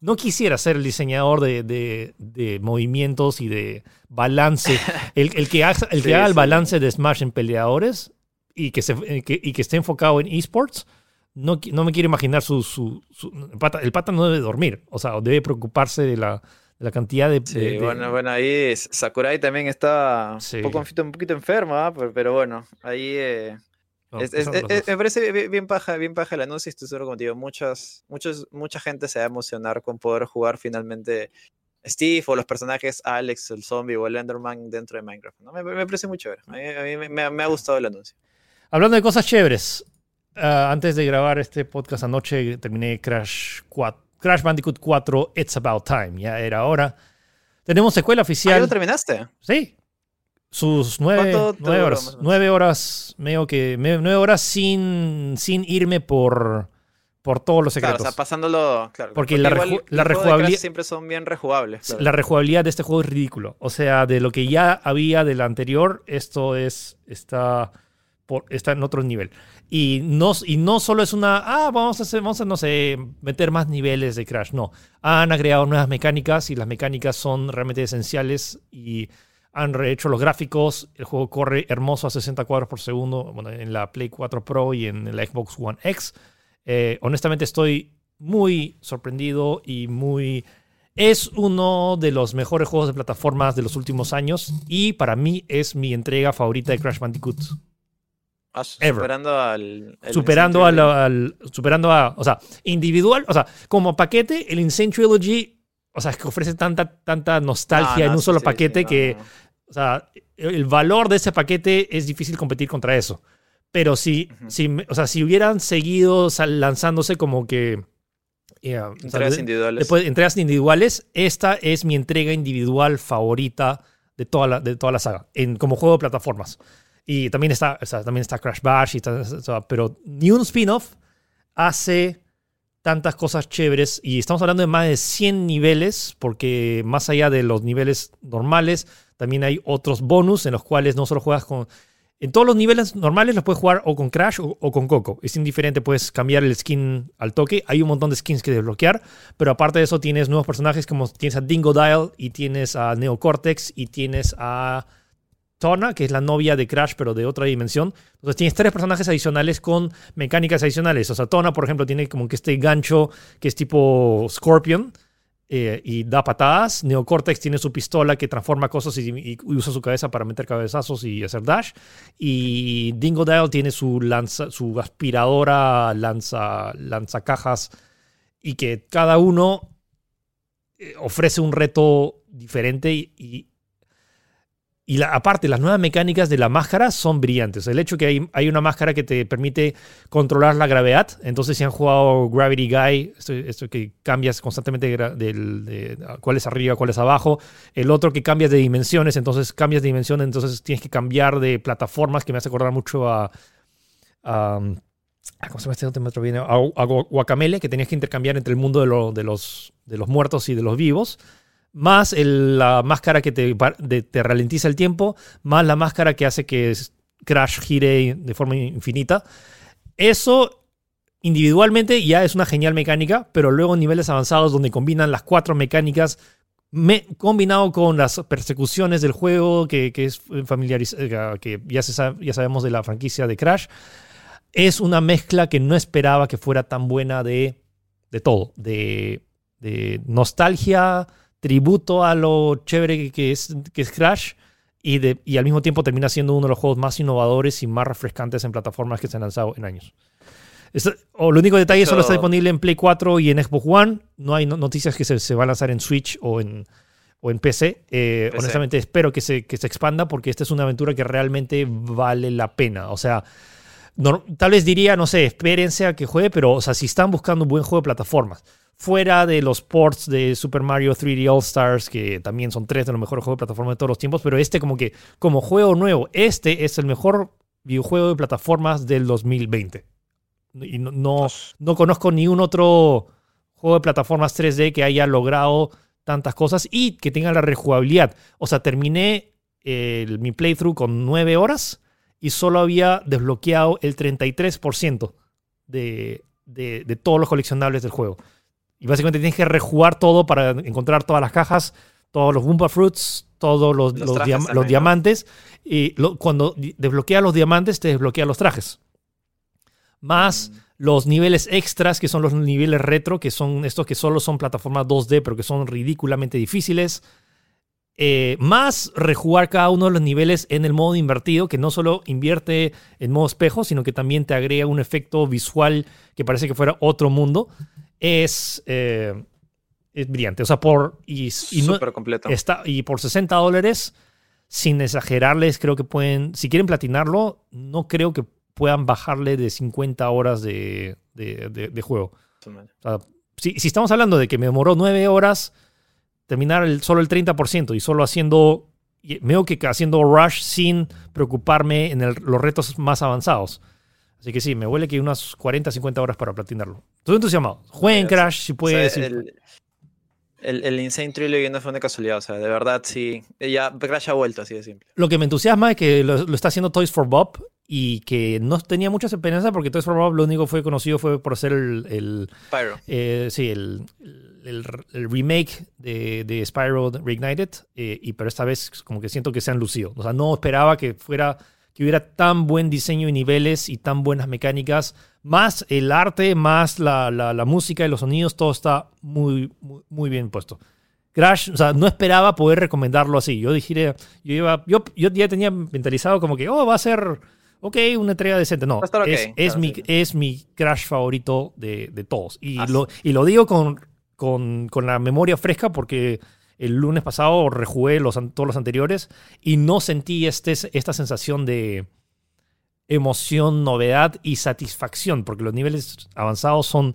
no, quisiera ser el diseñador de, movimientos y de balance. (laughs) El, que, haga, el, que haga el balance de Smash en peleadores y que, se, y que esté enfocado en esports no, no me quiero imaginar su, su, el, pata, no debe dormir, o sea, debe preocuparse de la, de la cantidad de, sí, bueno, bueno, ahí Sakurai también está un, poco, un poquito enfermo, ¿ah? pero, bueno, ahí eh, me parece bien paja, bien paja el anuncio, estoy seguro contigo, muchas, muchos, mucha gente se va a emocionar con poder jugar finalmente Steve o los personajes Alex, el zombie o el Enderman dentro de Minecraft. ¿no? Me, parece muy chévere. A mí, me, me, ha gustado el anuncio. Hablando de cosas chéveres, Ah, antes de grabar este podcast anoche terminé Crash, 4, Crash Bandicoot 4 It's About Time. Ya era hora. Tenemos secuela oficial. ¿Ah, lo terminaste? Sí. Sus nueve, nueve horas. Nueve horas, medio que, nueve horas sin, sin irme por, por todos los secretos. Claro, o sea, pasándolo. Claro, porque, la, la rejugabilidad. Siempre son bien rejugables. La rejugabilidad de este juego es ridículo. O sea, de lo que ya había del anterior, esto es. Está, por, está en otro nivel. Y no, y no solo es una, ah, vamos a, hacer, vamos a, no sé, meter más niveles de Crash. No, han agregado nuevas mecánicas y las mecánicas son realmente esenciales y han rehecho los gráficos. El juego corre hermoso a 60 cuadros por segundo bueno, en la Play 4 Pro y en la Xbox One X. Eh, honestamente estoy muy sorprendido y muy Es uno de los mejores juegos de plataformas de los últimos años y para mí es mi entrega favorita de Crash Bandicoot. Ah, superando al. Superando al, Superando a. O sea, individual. O sea, como paquete, el Insane Trilogy. O sea, es que ofrece tanta, tanta nostalgia en un solo paquete que. O sea, el valor de ese paquete es difícil competir contra eso. Pero si, si, o sea, si hubieran seguido lanzándose como que entregas individuales. Después, entregas individuales, esta es mi entrega individual favorita de toda la, de toda la saga, en, como juego de plataformas. Y también está, también está Crash Bash, y pero ni un spin-off hace tantas cosas chéveres. Y estamos hablando de más de 100 niveles, porque más allá de los niveles normales, también hay otros bonus en los cuales no solo juegas con en todos los niveles normales los puedes jugar o con Crash o, con Coco. Es indiferente, puedes cambiar el skin al toque. Hay un montón de skins que desbloquear, pero aparte de eso tienes nuevos personajes como tienes a Dingo Dial y tienes a Neocortex y tienes a Tona, que es la novia de Crash, pero de otra dimensión. Entonces tienes tres personajes adicionales con mecánicas adicionales. O sea, Tona, por ejemplo, tiene como que este gancho que es tipo Scorpion eh, y da patadas. Neocortex tiene su pistola que transforma cosas y, usa su cabeza para meter cabezazos y hacer dash. Y Dingo Dial tiene su, lanza, su aspiradora lanza, cajas y que cada uno eh, ofrece un reto diferente y aparte, las nuevas mecánicas de la máscara son brillantes. El hecho que hay, hay, una máscara que te permite controlar la gravedad. Entonces, si han jugado Gravity Guy, esto, que cambias constantemente de, cuál es arriba, cuál es abajo. El otro que cambias de dimensiones, entonces cambias de dimensión, entonces tienes que cambiar de plataformas, que me hace acordar mucho a. ¿Cómo se llama este otro viene? A, Guacamele, que tenías que intercambiar entre el mundo de, de, los, de los muertos y de los vivos más la máscara que te, te, ralentiza el tiempo, más la máscara que hace que Crash gire de forma infinita. Eso individualmente ya es una genial mecánica, pero luego en niveles avanzados donde combinan las cuatro mecánicas combinado con las persecuciones del juego que, que es familiarizado, que ya, se ya sabemos de la franquicia de Crash, es una mezcla que no esperaba que fuera tan buena de, de todo, de, de nostalgia, tributo a lo chévere que es, que es Crash y, de, y al mismo tiempo termina siendo uno de los juegos más innovadores y más refrescantes en plataformas que se han lanzado en años. o lo único detalle solo está disponible en Play 4 y en Xbox One. No hay noticias que se, se, va a lanzar en Switch o en, o en PC. Eh, honestamente espero que se, que se expanda porque esta es una aventura que realmente vale la pena. O sea, tal vez diría, no sé, espérense a que juegue, pero o sea, si están buscando un buen juego de plataformas fuera de los ports de Super Mario 3D All Stars, que también son tres de los mejores juegos de plataforma de todos los tiempos, pero este como que como juego nuevo, este es el mejor videojuego de plataformas del 2020. Y no, no, conozco ni un otro juego de plataformas 3D que haya logrado tantas cosas y que tenga la rejugabilidad. O sea, terminé mi playthrough con nueve horas y solo había desbloqueado el 33% de, de, de todos los coleccionables del juego. Y básicamente tienes que rejugar todo para encontrar todas las cajas, todos los Goomba Fruits, todos los, los, diamantes. Y cuando desbloqueas los diamantes, te desbloquea los trajes. Más mm. los niveles extras, que son los niveles retro, que son estos que solo son plataformas 2D, pero que son ridículamente difíciles. Eh, más rejugar cada uno de los niveles en el modo invertido, que no solo invierte en modo espejo, sino que también te agrega un efecto visual que parece que fuera otro mundo es, eh, es brillante. O sea, por. Y, y completo. Está, y por 60 dólares, sin exagerarles, creo que pueden. Si quieren platinarlo, no creo que puedan bajarle de 50 horas de, de, juego. si, si, estamos hablando de que me demoró 9 horas terminar el, solo el 30% y solo haciendo. Veo que haciendo rush sin preocuparme en los retos más avanzados. Así que sí, me huele que unas 40, 50 horas para platinarlo. Estoy entusiasmado. Jueguen Crash si puedes. el, el, Insane Trilogy no fue una casualidad, o sea, de verdad sí. Ya Crash ha vuelto, así de simple. Lo que me entusiasma es que lo, está haciendo Toys for Bob y que no tenía mucha esperanza porque Toys for Bob lo único que fue conocido fue por hacer el. el Spyro. Eh, sí, el, el, remake de, de Spyro Reignited, eh, y, pero esta vez como que siento que se han lucido. O sea, no esperaba que fuera que hubiera tan buen diseño y niveles y tan buenas mecánicas, más el arte, más la, música y los sonidos, todo está muy, muy, bien puesto. Crash, o sea, no esperaba poder recomendarlo así. Yo dije, yo, iba, yo, yo ya tenía mentalizado como que, oh, va a ser, ok, una entrega decente. No, es, mi, es mi Crash favorito de, de todos. Y, ah, lo, y lo digo con, con, con, la memoria fresca porque el lunes pasado rejugué los, todos los anteriores y no sentí este, esta sensación de emoción, novedad y satisfacción, porque los niveles avanzados son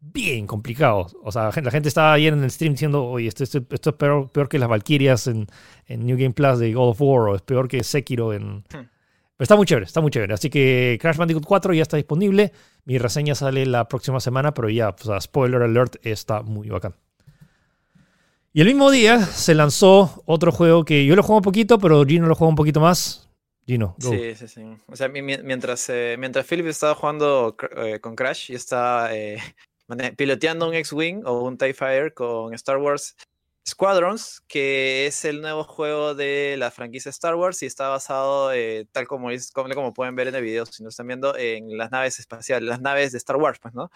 bien complicados. O sea, la gente estaba ayer en el stream diciendo, oye, esto, esto, es peor, peor, que las Valkyrias en, en, New Game Plus de God of War, o es peor que Sekiro en... Hmm. Pero está muy chévere, está muy chévere. Así que Crash Bandicoot 4 ya está disponible. Mi reseña sale la próxima semana, pero ya, o sea, spoiler alert, está muy bacán. Y el mismo día se lanzó otro juego que yo lo juego un poquito, pero Gino lo juega un poquito más. Gino, Sí, sí, sí. O sea, mientras, eh, mientras Philip estaba jugando eh, con Crash y estaba eh, piloteando un X-Wing o un TIE Fighter con Star Wars Squadrons, que es el nuevo juego de la franquicia Star Wars y está basado, eh, tal como, es, como, pueden ver en el video, si no están viendo, en las naves espaciales, las naves de Star Wars, pues, ¿no?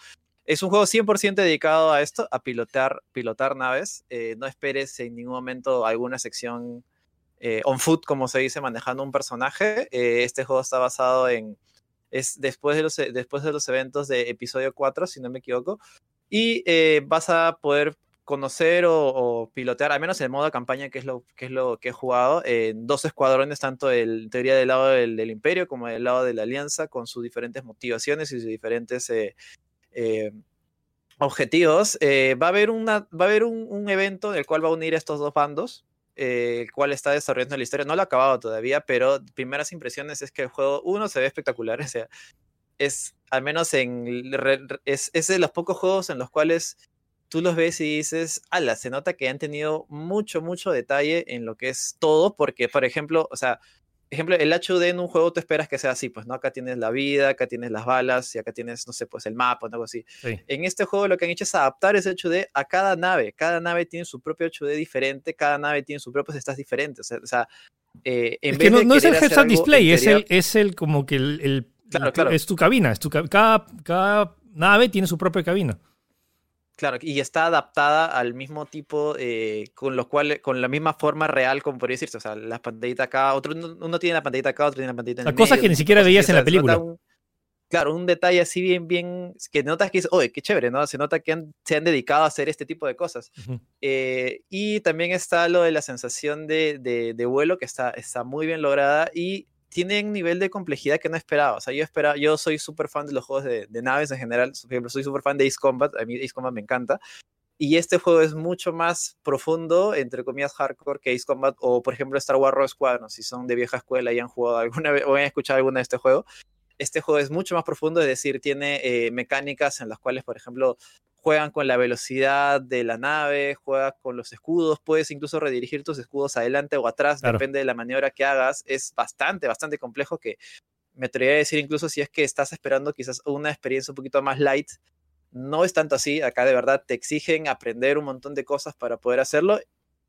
Es un juego 100% dedicado a esto, a pilotar, pilotar naves. Eh, no esperes en ningún momento alguna sección eh, on foot, como se dice, manejando un personaje. este juego está basado en, es después de los, e, después de los eventos de episodio 4, si no me equivoco, y eh, vas a poder conocer o, pilotear, al menos en el modo campaña, que es lo que, es lo que he jugado, en dos escuadrones, tanto en teoría del lado del, imperio como del lado de la alianza, con sus diferentes motivaciones y sus diferentes eh, eh, objetivos. va a haber, una, va a haber un, evento en el cual va a unir estos dos bandos, el cual está desarrollando la historia. No lo ha acabado todavía, pero primeras impresiones es que el juego, uno, se ve espectacular, (laughs) o sea, es al menos en, es, es de los pocos juegos en los cuales tú los ves y dices, ala, se nota que han tenido mucho, mucho detalle en lo que es todo, porque, por ejemplo, o sea, ejemplo, el HUD en un juego tú esperas que sea así, pues, ¿no? Acá tienes la vida, acá tienes las balas y acá tienes, no sé, pues el mapa o algo así. En este juego lo que han hecho es adaptar ese HUD a cada nave. Cada nave tiene su propio HUD diferente, cada nave tiene su propio stats diferente. O sea, eh, en vez no, no es el heads display, es el, es el como que el, claro, claro. es tu cabina, es tu, cada, cada nave tiene su propia cabina. Claro, y está adaptada al mismo tipo, eh, con lo cual, con la misma forma real, como podría decirse. O sea, las pantallitas acá, otro, uno tiene la pantallita acá, otro tiene la pantallita en el Cosas que ni siquiera veías en la película. claro, un detalle así bien, bien, que notas que es, oye, qué chévere, ¿no? Se nota que se han dedicado a hacer este tipo de cosas. Eh, y también está lo de la sensación de, de, de, vuelo, que está, está muy bien lograda. Y tiene un nivel de complejidad que no esperaba. O sea, yo esperaba, yo soy súper fan de los juegos de, naves en general. Por ejemplo, soy súper fan de Ace Combat. A mí Ace Combat me encanta. Y este juego es mucho más profundo, entre comillas, hardcore que Ace Combat o, por ejemplo, Star Wars Squadron. Si son de vieja escuela y han jugado alguna vez o han escuchado alguna de este juego, este juego es mucho más profundo, es decir, tiene eh, mecánicas en las cuales, por ejemplo, juegan con la velocidad de la nave, juegas con los escudos, puedes incluso redirigir tus escudos adelante o atrás, depende de la maniobra que hagas. Es bastante, bastante complejo que me atrevería a decir incluso si es que estás esperando quizás una experiencia un poquito más light. No es tanto así, acá de verdad te exigen aprender un montón de cosas para poder hacerlo.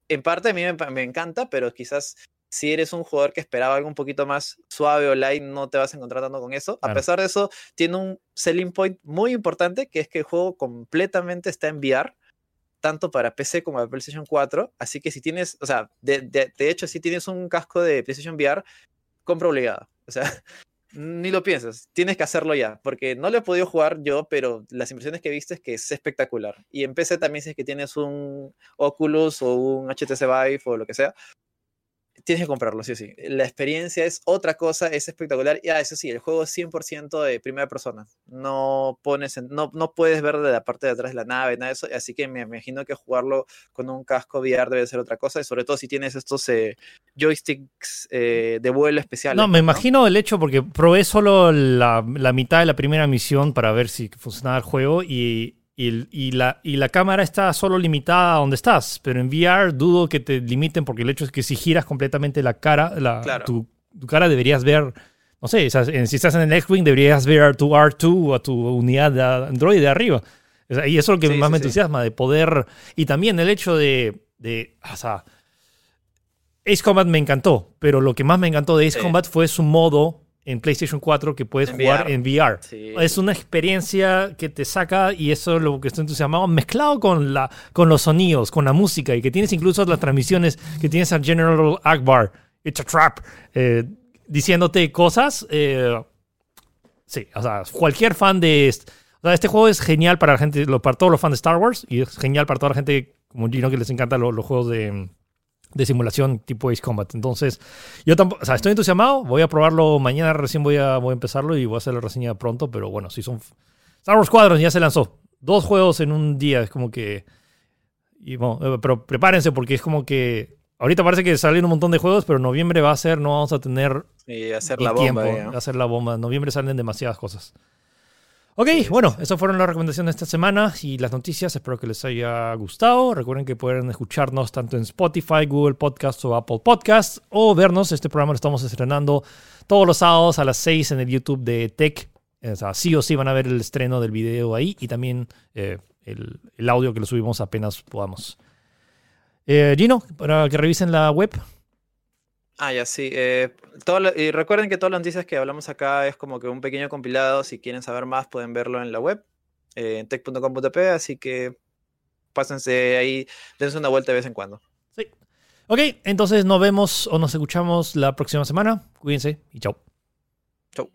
En parte a mí me encanta, pero quizás si eres un jugador que esperaba algo un poquito más suave o light, no te vas a encontrar tanto con eso. A pesar de eso, tiene un selling point muy importante, que es que el juego completamente está en VR, tanto para PC como para PlayStation 4. Así que si tienes, o sea, de, de, hecho, si tienes un casco de PlayStation VR, compra obligado. O sea, (laughs) ni lo piensas, tienes que hacerlo ya, porque no lo he podido jugar yo, pero las impresiones que viste es que es espectacular. Y en PC también si es que tienes un Oculus o un HTC Vive o lo que sea, tienes que comprarlo, sí o sí. La experiencia es otra cosa, es espectacular. Y ah, eso sí, el juego es 100% de primera persona. No pones, no, no puedes ver de la parte de atrás de la nave, nada de eso. Así que me imagino que jugarlo con un casco VR debe ser otra cosa. Y sobre todo si tienes estos eh, joysticks eh, de vuelo especiales. No, me imagino el hecho porque probé solo la, la mitad de la primera misión para ver si funcionaba el juego y y, la, y la cámara está solo limitada a donde estás, pero en VR dudo que te limiten porque el hecho es que si giras completamente la cara, la, tu, cara deberías ver, no sé, si estás en el X-Wing deberías ver a tu R2 o a tu unidad de Android de arriba. Y eso es lo que más me entusiasma, de poder... Y también el hecho de... de o sea, Ace Combat me encantó, pero lo que más me encantó de Ace Combat fue su modo en PlayStation 4 que puedes jugar en VR. Es una experiencia que te saca y eso es lo que estoy entusiasmado, mezclado con, la, con los sonidos, con la música y que tienes incluso las transmisiones que tienes a General Akbar, It's a Trap, eh, diciéndote cosas. Eh, sí, o sea, cualquier fan de... este juego es genial para la gente, para todos los fans de Star Wars y es genial para toda la gente como Gino que les encantan los juegos de de simulación tipo Ace Combat. Entonces, yo tampoco, o sea, estoy entusiasmado, voy a probarlo mañana, recién voy a, voy a empezarlo y voy a hacer la reseña pronto, pero bueno, si son... Star Wars Squadron ya se lanzó. Dos juegos en un día, es como que... Y bueno, eh, pero prepárense porque es como que... Ahorita parece que salen un montón de juegos, pero noviembre va a ser, no vamos a tener... Y hacer la bomba. Tiempo, hacer la bomba. En noviembre salen demasiadas cosas. Ok, bueno, esas fueron las recomendaciones de esta semana y las noticias. Espero que les haya gustado. Recuerden que pueden escucharnos tanto en Spotify, Google Podcasts o Apple Podcasts o vernos. Este programa lo estamos estrenando todos los sábados a las 6 en el YouTube de Tech. O sea, sí o sí van a ver el estreno del video ahí y también eh, el, audio que lo subimos apenas podamos. Eh, Gino, para que revisen la web. Ah, ya sí. Eh, y recuerden que todas las noticias que hablamos acá es como que un pequeño compilado. Si quieren saber más, pueden verlo en la web, eh, en tech.com.p. Así que pásense ahí, dense una vuelta de vez en cuando. Sí. Ok, entonces nos vemos o nos escuchamos la próxima semana. Cuídense y chao. Chao.